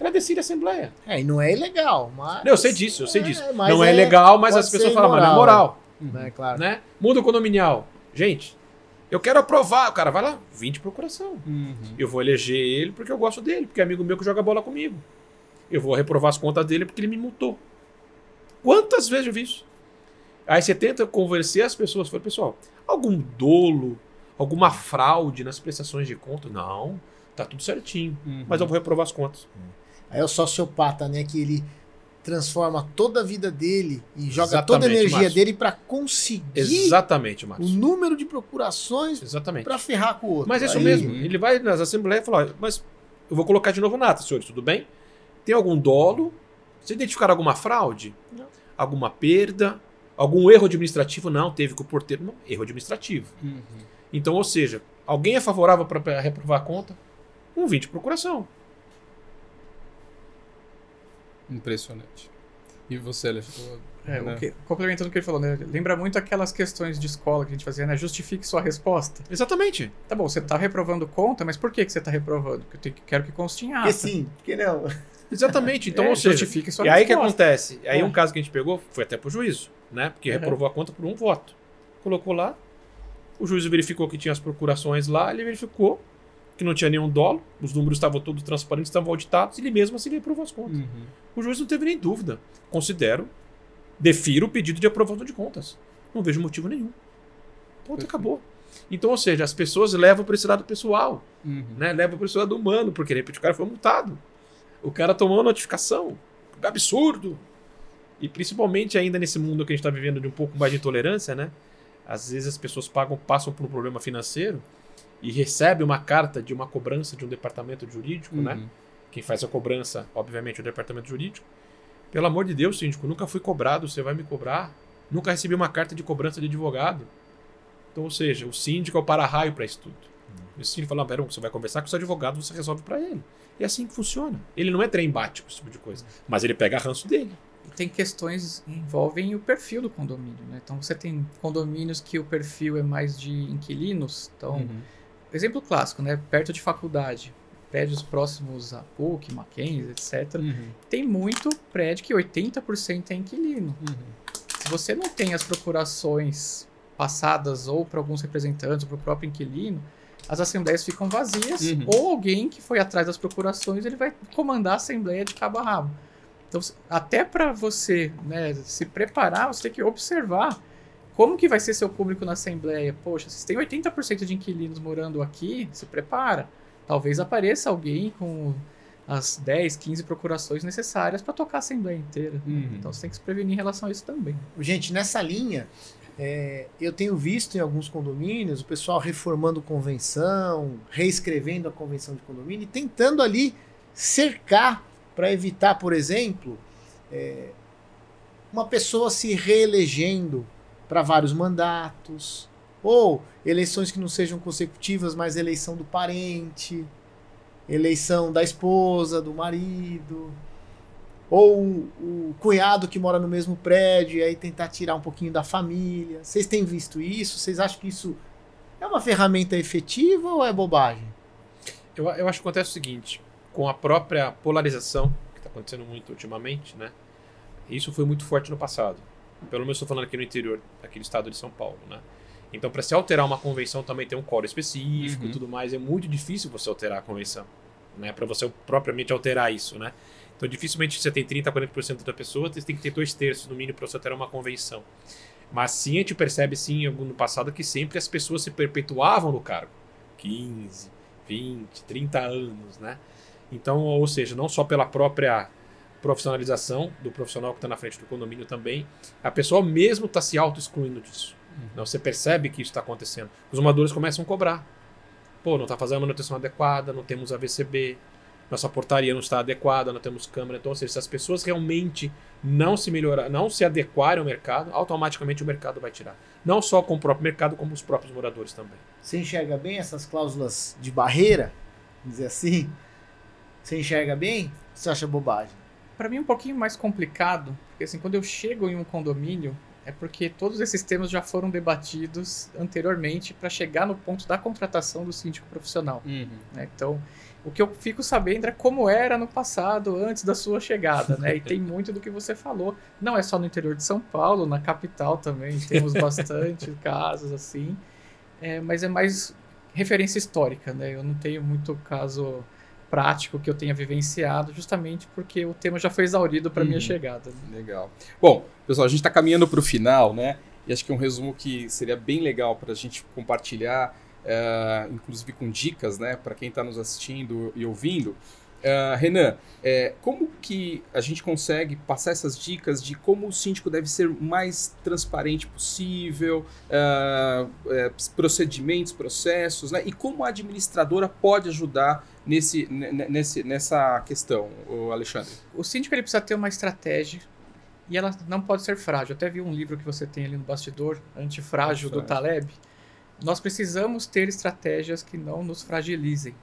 Ela decide a assembleia. É, e não é ilegal, mas. Eu sei disso, eu sei É, disso. mas não é, é- legal, mas as pessoas falam, mas não é imoral, moral. Né, claro. Né? Muda o condominial. Gente, eu quero aprovar. O cara vai lá, 20 procuração. Uhum. Eu vou eleger ele porque eu gosto dele, porque é amigo meu que joga bola comigo. Eu vou reprovar as contas dele porque ele me multou. Quantas vezes eu vi isso? Aí você tenta convencer as pessoas, fala, pessoal, algum dolo, alguma fraude nas prestações de conta? Não, tá tudo certinho. Uhum. Mas eu vou reprovar as contas. Aí é o sociopata, né? Que ele transforma toda a vida dele e joga toda a Exatamente, energia Márcio. dele pra conseguir Exatamente, o número de procurações Exatamente. pra ferrar com o outro. Mas é isso Aí- mesmo. Ele vai nas assembleias e fala: "Olha, mas eu vou colocar de novo nata, senhores, tudo bem? Tem algum dolo? Você identificaram alguma fraude? Não. Alguma perda? Algum erro administrativo? Não, teve com o porteiro. Não, erro administrativo. Uhum. Então, ou seja, alguém é favorável para reprovar a conta? Um 20 de procuração. Impressionante. E você, Alexandre? É, Né? o que- complementando o que ele falou, né? Lembra muito aquelas questões de escola que a gente fazia, né? Justifique sua resposta. Exatamente. Tá bom, você tá reprovando conta, mas por que, que você tá reprovando? Porque eu tenho que- quero que conste em ata. Porque sim, porque não. Exatamente. Então, É, ou seja, justifique sua e aí o que resposta. acontece? Aí É. um caso que a gente pegou foi até pro juízo, né? Porque Uhum. reprovou a conta por um voto. Colocou lá, o juiz verificou que tinha as procurações lá, ele verificou que não tinha nenhum dolo, os números estavam todos transparentes, estavam auditados, e ele mesmo assim ele aprovou as contas. Uhum. O juiz não teve nem dúvida. Considero, defiro o pedido de aprovação de contas. Não vejo motivo nenhum. Ponto, acabou. Então, ou seja, as pessoas levam para esse lado pessoal Uhum. né? Leva para esse lado humano, porque de repente o cara foi multado. O cara tomou notificação. Absurdo. E principalmente ainda nesse mundo que a gente está vivendo de um pouco mais de intolerância, né? Às vezes as pessoas pagam, passam por um problema financeiro e recebem uma carta de uma cobrança de um departamento jurídico, né? Uhum. Quem faz a cobrança, obviamente, é o departamento jurídico. Pelo amor de Deus, síndico, nunca fui cobrado, você vai me cobrar. Nunca recebi uma carta de cobrança de advogado. Então, ou seja, o síndico é o para-raio para isso tudo. O síndico fala, pera, você vai conversar com o seu advogado, você resolve para ele. E é assim que funciona. Ele não é trem bate com esse tipo de coisa, mas ele pega ranço dele. E tem questões que envolvem o perfil do condomínio, né? Então você tem condomínios que o perfil é mais de inquilinos. Então, Uhum. Exemplo clássico, né? Perto de faculdade, prédios próximos a PUC, Mackenzie, etc. Uhum. Tem muito prédio que 80% é inquilino. Uhum. Se você não tem as procurações passadas ou para alguns representantes ou para o próprio inquilino, as assembleias ficam vazias Uhum. ou alguém que foi atrás das procurações ele vai comandar a assembleia de cabo a rabo. Então, até para você né, se preparar, você tem que observar como que vai ser seu público na assembleia. Poxa, se tem 80% de inquilinos morando aqui, se prepara. Talvez apareça alguém com as 10, 15 procurações necessárias para tocar a assembleia inteira. Uhum. Então você tem que se prevenir em relação a isso também. Gente, nessa linha, é, eu tenho visto em alguns condomínios o pessoal reformando convenção, reescrevendo a convenção de condomínio e tentando ali cercar para evitar, por exemplo, é, uma pessoa se reelegendo para vários mandatos ou eleições que não sejam consecutivas, mas eleição do parente. eleição da esposa, do marido, ou o, cunhado que mora no mesmo prédio e aí tentar tirar um pouquinho da família. Vocês têm visto isso? Vocês acham que isso é uma ferramenta efetiva ou é bobagem? Eu, eu acho que acontece o seguinte, com a própria polarização, que está acontecendo muito ultimamente, né? Isso foi muito forte no passado. Pelo menos estou falando aqui no interior, aqui do estado de São Paulo, né? Então, para se alterar uma convenção também tem um coro específico Uhum. e tudo mais. É muito difícil você alterar a convenção, né? Para você propriamente alterar isso, né? Então, dificilmente você tem 30, 40% da pessoa, você tem que ter dois terços no mínimo para você alterar uma convenção. Mas sim, a gente percebe sim no passado que sempre as pessoas se perpetuavam no cargo. 15, 20, 30 anos, né? Então, ou seja, não só pela própria profissionalização do profissional que está na frente do condomínio também, a pessoa mesmo está se auto-excluindo disso. Então, você percebe que isso está acontecendo. Os moradores começam a cobrar. Pô, não está fazendo a manutenção adequada, não temos AVCB, nossa portaria não está adequada, não temos câmera. Então, ou seja, se as pessoas realmente não se melhorar, não se adequarem ao mercado, automaticamente o mercado vai tirar. Não só com o próprio mercado, como os próprios moradores também. Você enxerga bem essas cláusulas de barreira? Vamos dizer assim? Você enxerga bem? Você acha bobagem? Para mim é um pouquinho mais complicado, porque assim, quando eu chego em um condomínio, é porque todos esses temas já foram debatidos anteriormente para chegar no ponto da contratação do síndico profissional. Uhum. né? Então, o que eu fico sabendo é como era no passado, antes da sua chegada, né? E tem muito do que você falou. Não é só no interior de São Paulo, na capital também temos bastante casos assim. É, mas é mais referência histórica, né? Eu não tenho muito caso prático que eu tenha vivenciado, justamente porque o tema já foi exaurido para minha Uhum. chegada. né? Legal. Bom, pessoal, a gente está caminhando para o final, né? E acho que é um resumo que seria bem legal para a gente compartilhar, eh, inclusive com dicas, né, para quem está nos assistindo e ouvindo. Eh, Renan, eh, como que a gente consegue passar essas dicas de como o síndico deve ser o mais transparente possível, eh, eh, procedimentos, processos, né? E como a administradora pode ajudar nesse, ne- ne- nesse, nessa questão, ô Alexandre? O síndico ele precisa ter uma estratégia e ela não pode ser frágil. Eu até vi um livro que você tem ali no bastidor, Antifrágil, do Antifrágil. Taleb. Nós precisamos ter estratégias que não nos fragilizem.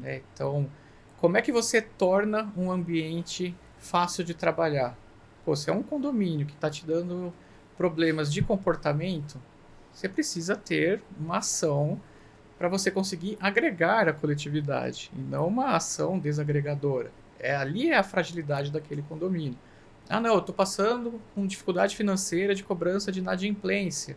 né? Então, como é que você torna um ambiente fácil de trabalhar? Pô, se é um condomínio que está te dando problemas de comportamento, você precisa ter uma ação para você conseguir agregar a coletividade e não uma ação desagregadora. É ali é a fragilidade daquele condomínio. Ah, não, eu estou passando com dificuldade financeira de cobrança de inadimplência.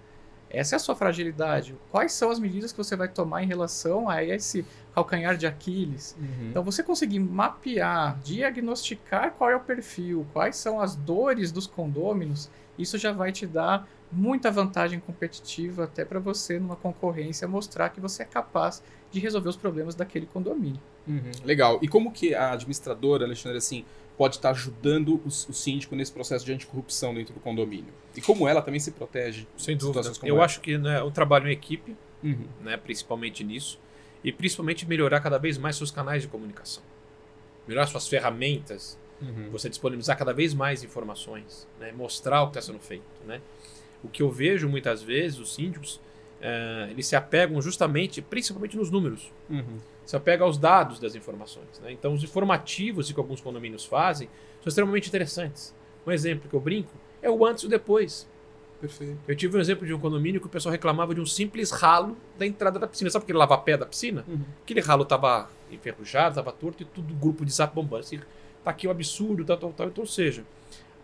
Essa é a sua fragilidade. Quais são as medidas que você vai tomar em relação a esse calcanhar de Aquiles? Então, você conseguir mapear, diagnosticar qual é o perfil, quais são as dores dos condôminos, isso já vai te dar muita vantagem competitiva até para você, numa concorrência, mostrar que você é capaz de resolver os problemas daquele condomínio. Uhum, Legal. E como que a administradora, Alexandre, assim, pode estar ajudando o, o síndico nesse processo de anticorrupção dentro do condomínio? E como ela também se protege? Sem em dúvida. Eu essa? acho que né, o trabalho em equipe, Uhum. né, principalmente nisso, e principalmente melhorar cada vez mais seus canais de comunicação. Melhorar suas ferramentas, Uhum. você disponibilizar cada vez mais informações, né, mostrar o que está sendo feito. Né? O que eu vejo muitas vezes, os síndicos, eh, eles se apegam justamente, principalmente nos números, Uhum. se apega aos dados das informações. né? Então, os informativos que alguns condomínios fazem são extremamente interessantes. Um exemplo que eu brinco é o antes e o depois. Perfeito. Eu tive um exemplo de um condomínio que o pessoal reclamava de um simples ralo da entrada da piscina. Sabe aquele lava-pé da piscina? Uhum. Aquele ralo tava enferrujado, tava torto e tudo grupo de zap bombando. Assim, tá aqui o absurdo, tal, tal, tal. Então, ou seja,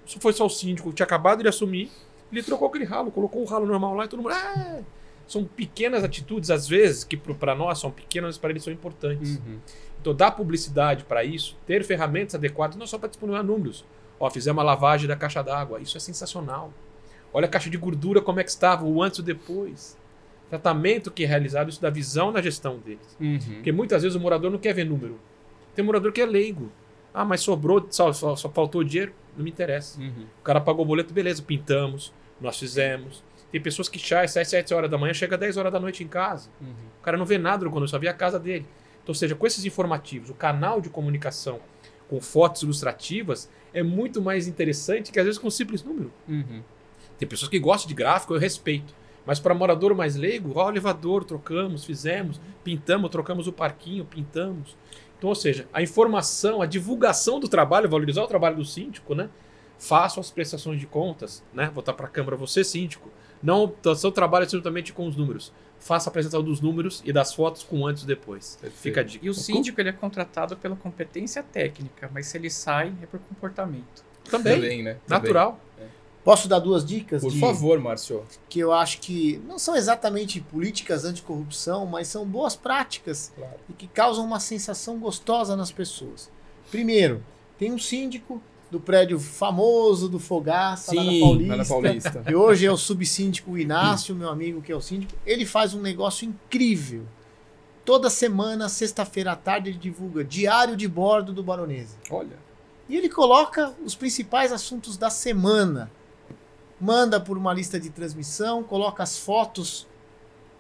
isso foi só o síndico que tinha acabado de assumir, ele trocou aquele ralo, colocou o ralo normal lá e todo mundo. "Ah!" São pequenas atitudes, às vezes, que para nós são pequenas, mas para eles são importantes. Uhum. Então, dar publicidade para isso, ter ferramentas adequadas, não só para disponibilizar números. Ó, fizemos uma lavagem da caixa d'água. Isso é sensacional. Olha a caixa de gordura, como é que estava, o antes e o depois. Tratamento que é realizado, isso da visão na gestão deles. Uhum. Porque muitas vezes o morador não quer ver número. Tem morador que é leigo. Ah, mas sobrou, só, só, só faltou dinheiro? Não me interessa. Uhum. O cara pagou o boleto, beleza, pintamos, nós fizemos. Tem pessoas que sai às 7, 7 horas da manhã, chega às 10 horas da noite em casa. Uhum. O cara não vê nada quando só vê a casa dele. Então, ou seja, com esses informativos, o canal de comunicação com fotos ilustrativas é muito mais interessante que às vezes com um simples número. Uhum. Tem pessoas que gostam de gráfico, eu respeito. Mas para morador mais leigo, ó, o elevador, trocamos, fizemos, pintamos, trocamos o parquinho, pintamos. Então, ou seja, a informação, a divulgação do trabalho, valorizar o trabalho do síndico, né? Façam as prestações de contas, né? Voltar para a Câmara, você síndico. Não o seu trabalho absolutamente com os números. Faça a apresentação dos números e das fotos com antes e depois. Perfeito. Fica a dica. E o síndico ele é contratado pela competência técnica, mas se ele sai é por comportamento. Também, Também, né? Também. natural. Posso dar duas dicas Por de, favor, Márcio. que eu acho que não são exatamente políticas anticorrupção, mas são boas práticas Claro. e que causam uma sensação gostosa nas pessoas. Primeiro, tem um síndico do prédio famoso do Fogaça, lá na Paulista. lá na Paulista. E hoje é o subsíndico Inácio, meu amigo que é o síndico. Ele faz um negócio incrível. Toda semana, sexta-feira à tarde, ele divulga diário de bordo do Baronese. Olha. E ele coloca os principais assuntos da semana. Manda por uma lista de transmissão, coloca as fotos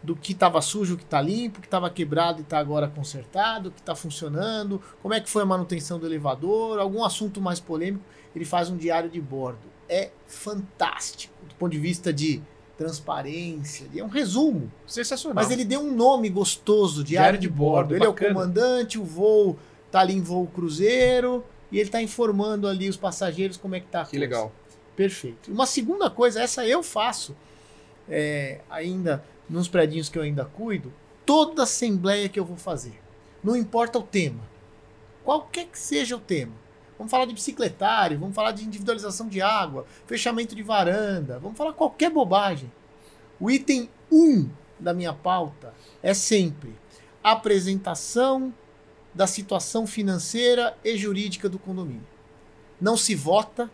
do que estava sujo, que está limpo, que estava quebrado e está agora consertado, que está funcionando, como é que foi a manutenção do elevador, algum assunto mais polêmico. Ele faz um diário de bordo. É fantástico do ponto de vista de transparência, é um resumo. Sensacional. Mas ele deu um nome gostoso, diário, Diário de de bordo. bordo, Ele é bacana. o comandante, o voo tá ali em voo cruzeiro e ele tá informando ali os passageiros como é que tá a Que coisa. legal. Perfeito. Uma segunda coisa, essa eu faço é, ainda nos predinhos que eu ainda cuido, toda assembleia que eu vou fazer. Não importa o tema. Qualquer que seja o tema. Vamos falar de bicicletário, vamos falar de individualização de água, fechamento de varanda, vamos falar qualquer bobagem. O item 1 da minha pauta é sempre apresentação da situação financeira e jurídica do condomínio. Não se vota,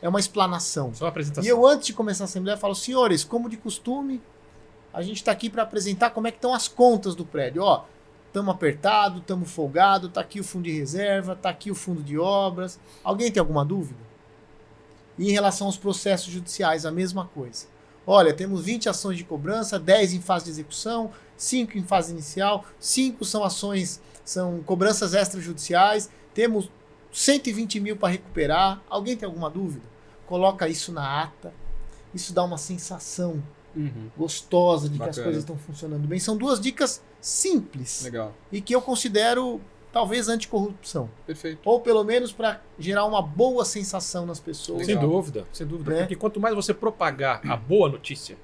é uma explanação. Só a apresentação. E eu, antes de começar a assembleia, falo, senhores, como de costume, a gente está aqui para apresentar como é que estão as contas do prédio. Ó, estamos apertado, estamos folgado, tá aqui o fundo de reserva, tá aqui o fundo de obras. Alguém tem alguma dúvida? E em relação aos processos judiciais, a mesma coisa. Olha, temos 20 ações de cobrança, 10 em fase de execução, 5 em fase inicial, 5 são ações, são cobranças extrajudiciais, temos 120 mil para recuperar. Alguém tem alguma dúvida? Coloca isso na ata. Isso dá uma sensação Uhum. gostosa de que as Bacana. coisas estão funcionando bem. São duas dicas simples Legal. e que eu considero talvez anticorrupção. Perfeito. Ou pelo menos para gerar uma boa sensação nas pessoas. Sem Legal. dúvida, sem dúvida. Né? Porque quanto mais você propagar a boa notícia,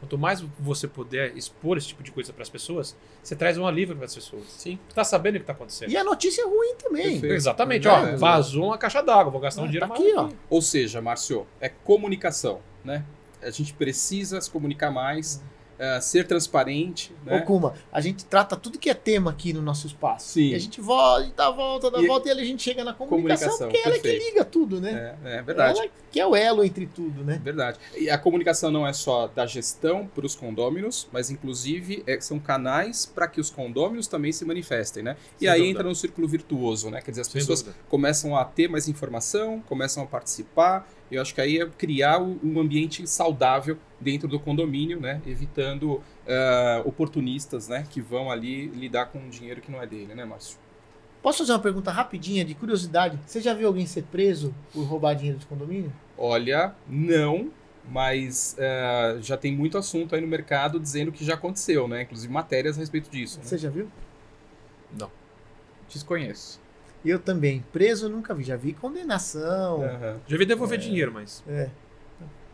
quanto mais você puder expor esse tipo de coisa para as pessoas, você traz um alívio para as pessoas. Sim. Tá sabendo o que tá acontecendo. E a notícia é ruim também. Perfeito. Exatamente, É, ó, é. vazou uma caixa d'água, vou gastar um Ah, dinheiro tá mais aqui, ó. Ou seja, Márcio, é comunicação, né? A gente precisa se comunicar mais, é, ser transparente, Ô, né? Kuma, a gente trata tudo que é tema aqui no nosso espaço. Sim. E a gente volta, dá a volta, dá a E- volta e ali a gente chega na comunicação, Comunicação, porque ela é que perfeito. liga tudo, né? É, é verdade. Ela que é o elo entre tudo, né? Verdade. E a comunicação não é só da gestão para os condôminos, mas inclusive é- são canais para que os condôminos também se manifestem, né? E Sem aí dúvida. entra no círculo virtuoso, né? Quer dizer, as Sem pessoas dúvida. começam a ter mais informação, começam a participar. Eu acho que aí é criar um ambiente saudável dentro do condomínio, né? Evitando ah, oportunistas, né? Que vão ali lidar com um dinheiro que não é dele, né, Márcio? Posso fazer uma pergunta rapidinha, de curiosidade? Você já viu alguém ser preso por roubar dinheiro de condomínio? Olha, não, mas ah, já tem muito assunto aí no mercado dizendo que já aconteceu, né? Inclusive matérias a respeito disso. né? Você já viu? Não. Desconheço. Eu também. Preso nunca vi. Já vi condenação. Aham. Já vi devolver dinheiro, mas. É.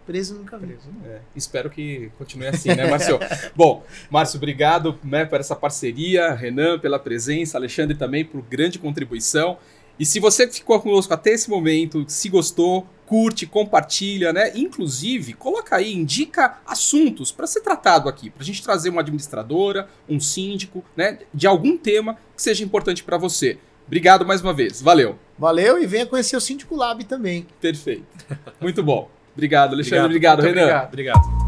Preso nunca vi. Preso, não. É, espero que continue assim, né, Márcio? Bom, Márcio, obrigado né, por essa parceria, Renan pela presença, Alexandre também por grande contribuição. E se você ficou conosco até esse momento, se gostou, curte, compartilha, né? Inclusive, coloca aí, indica assuntos para ser tratado aqui, para a gente trazer uma administradora, um síndico, né? De algum tema que seja importante para você. Obrigado mais uma vez, valeu. Valeu e venha conhecer o Síndico Lab também. Perfeito. Muito bom. Obrigado, Alexandre. Obrigado, Muito Renan. Obrigado. obrigado.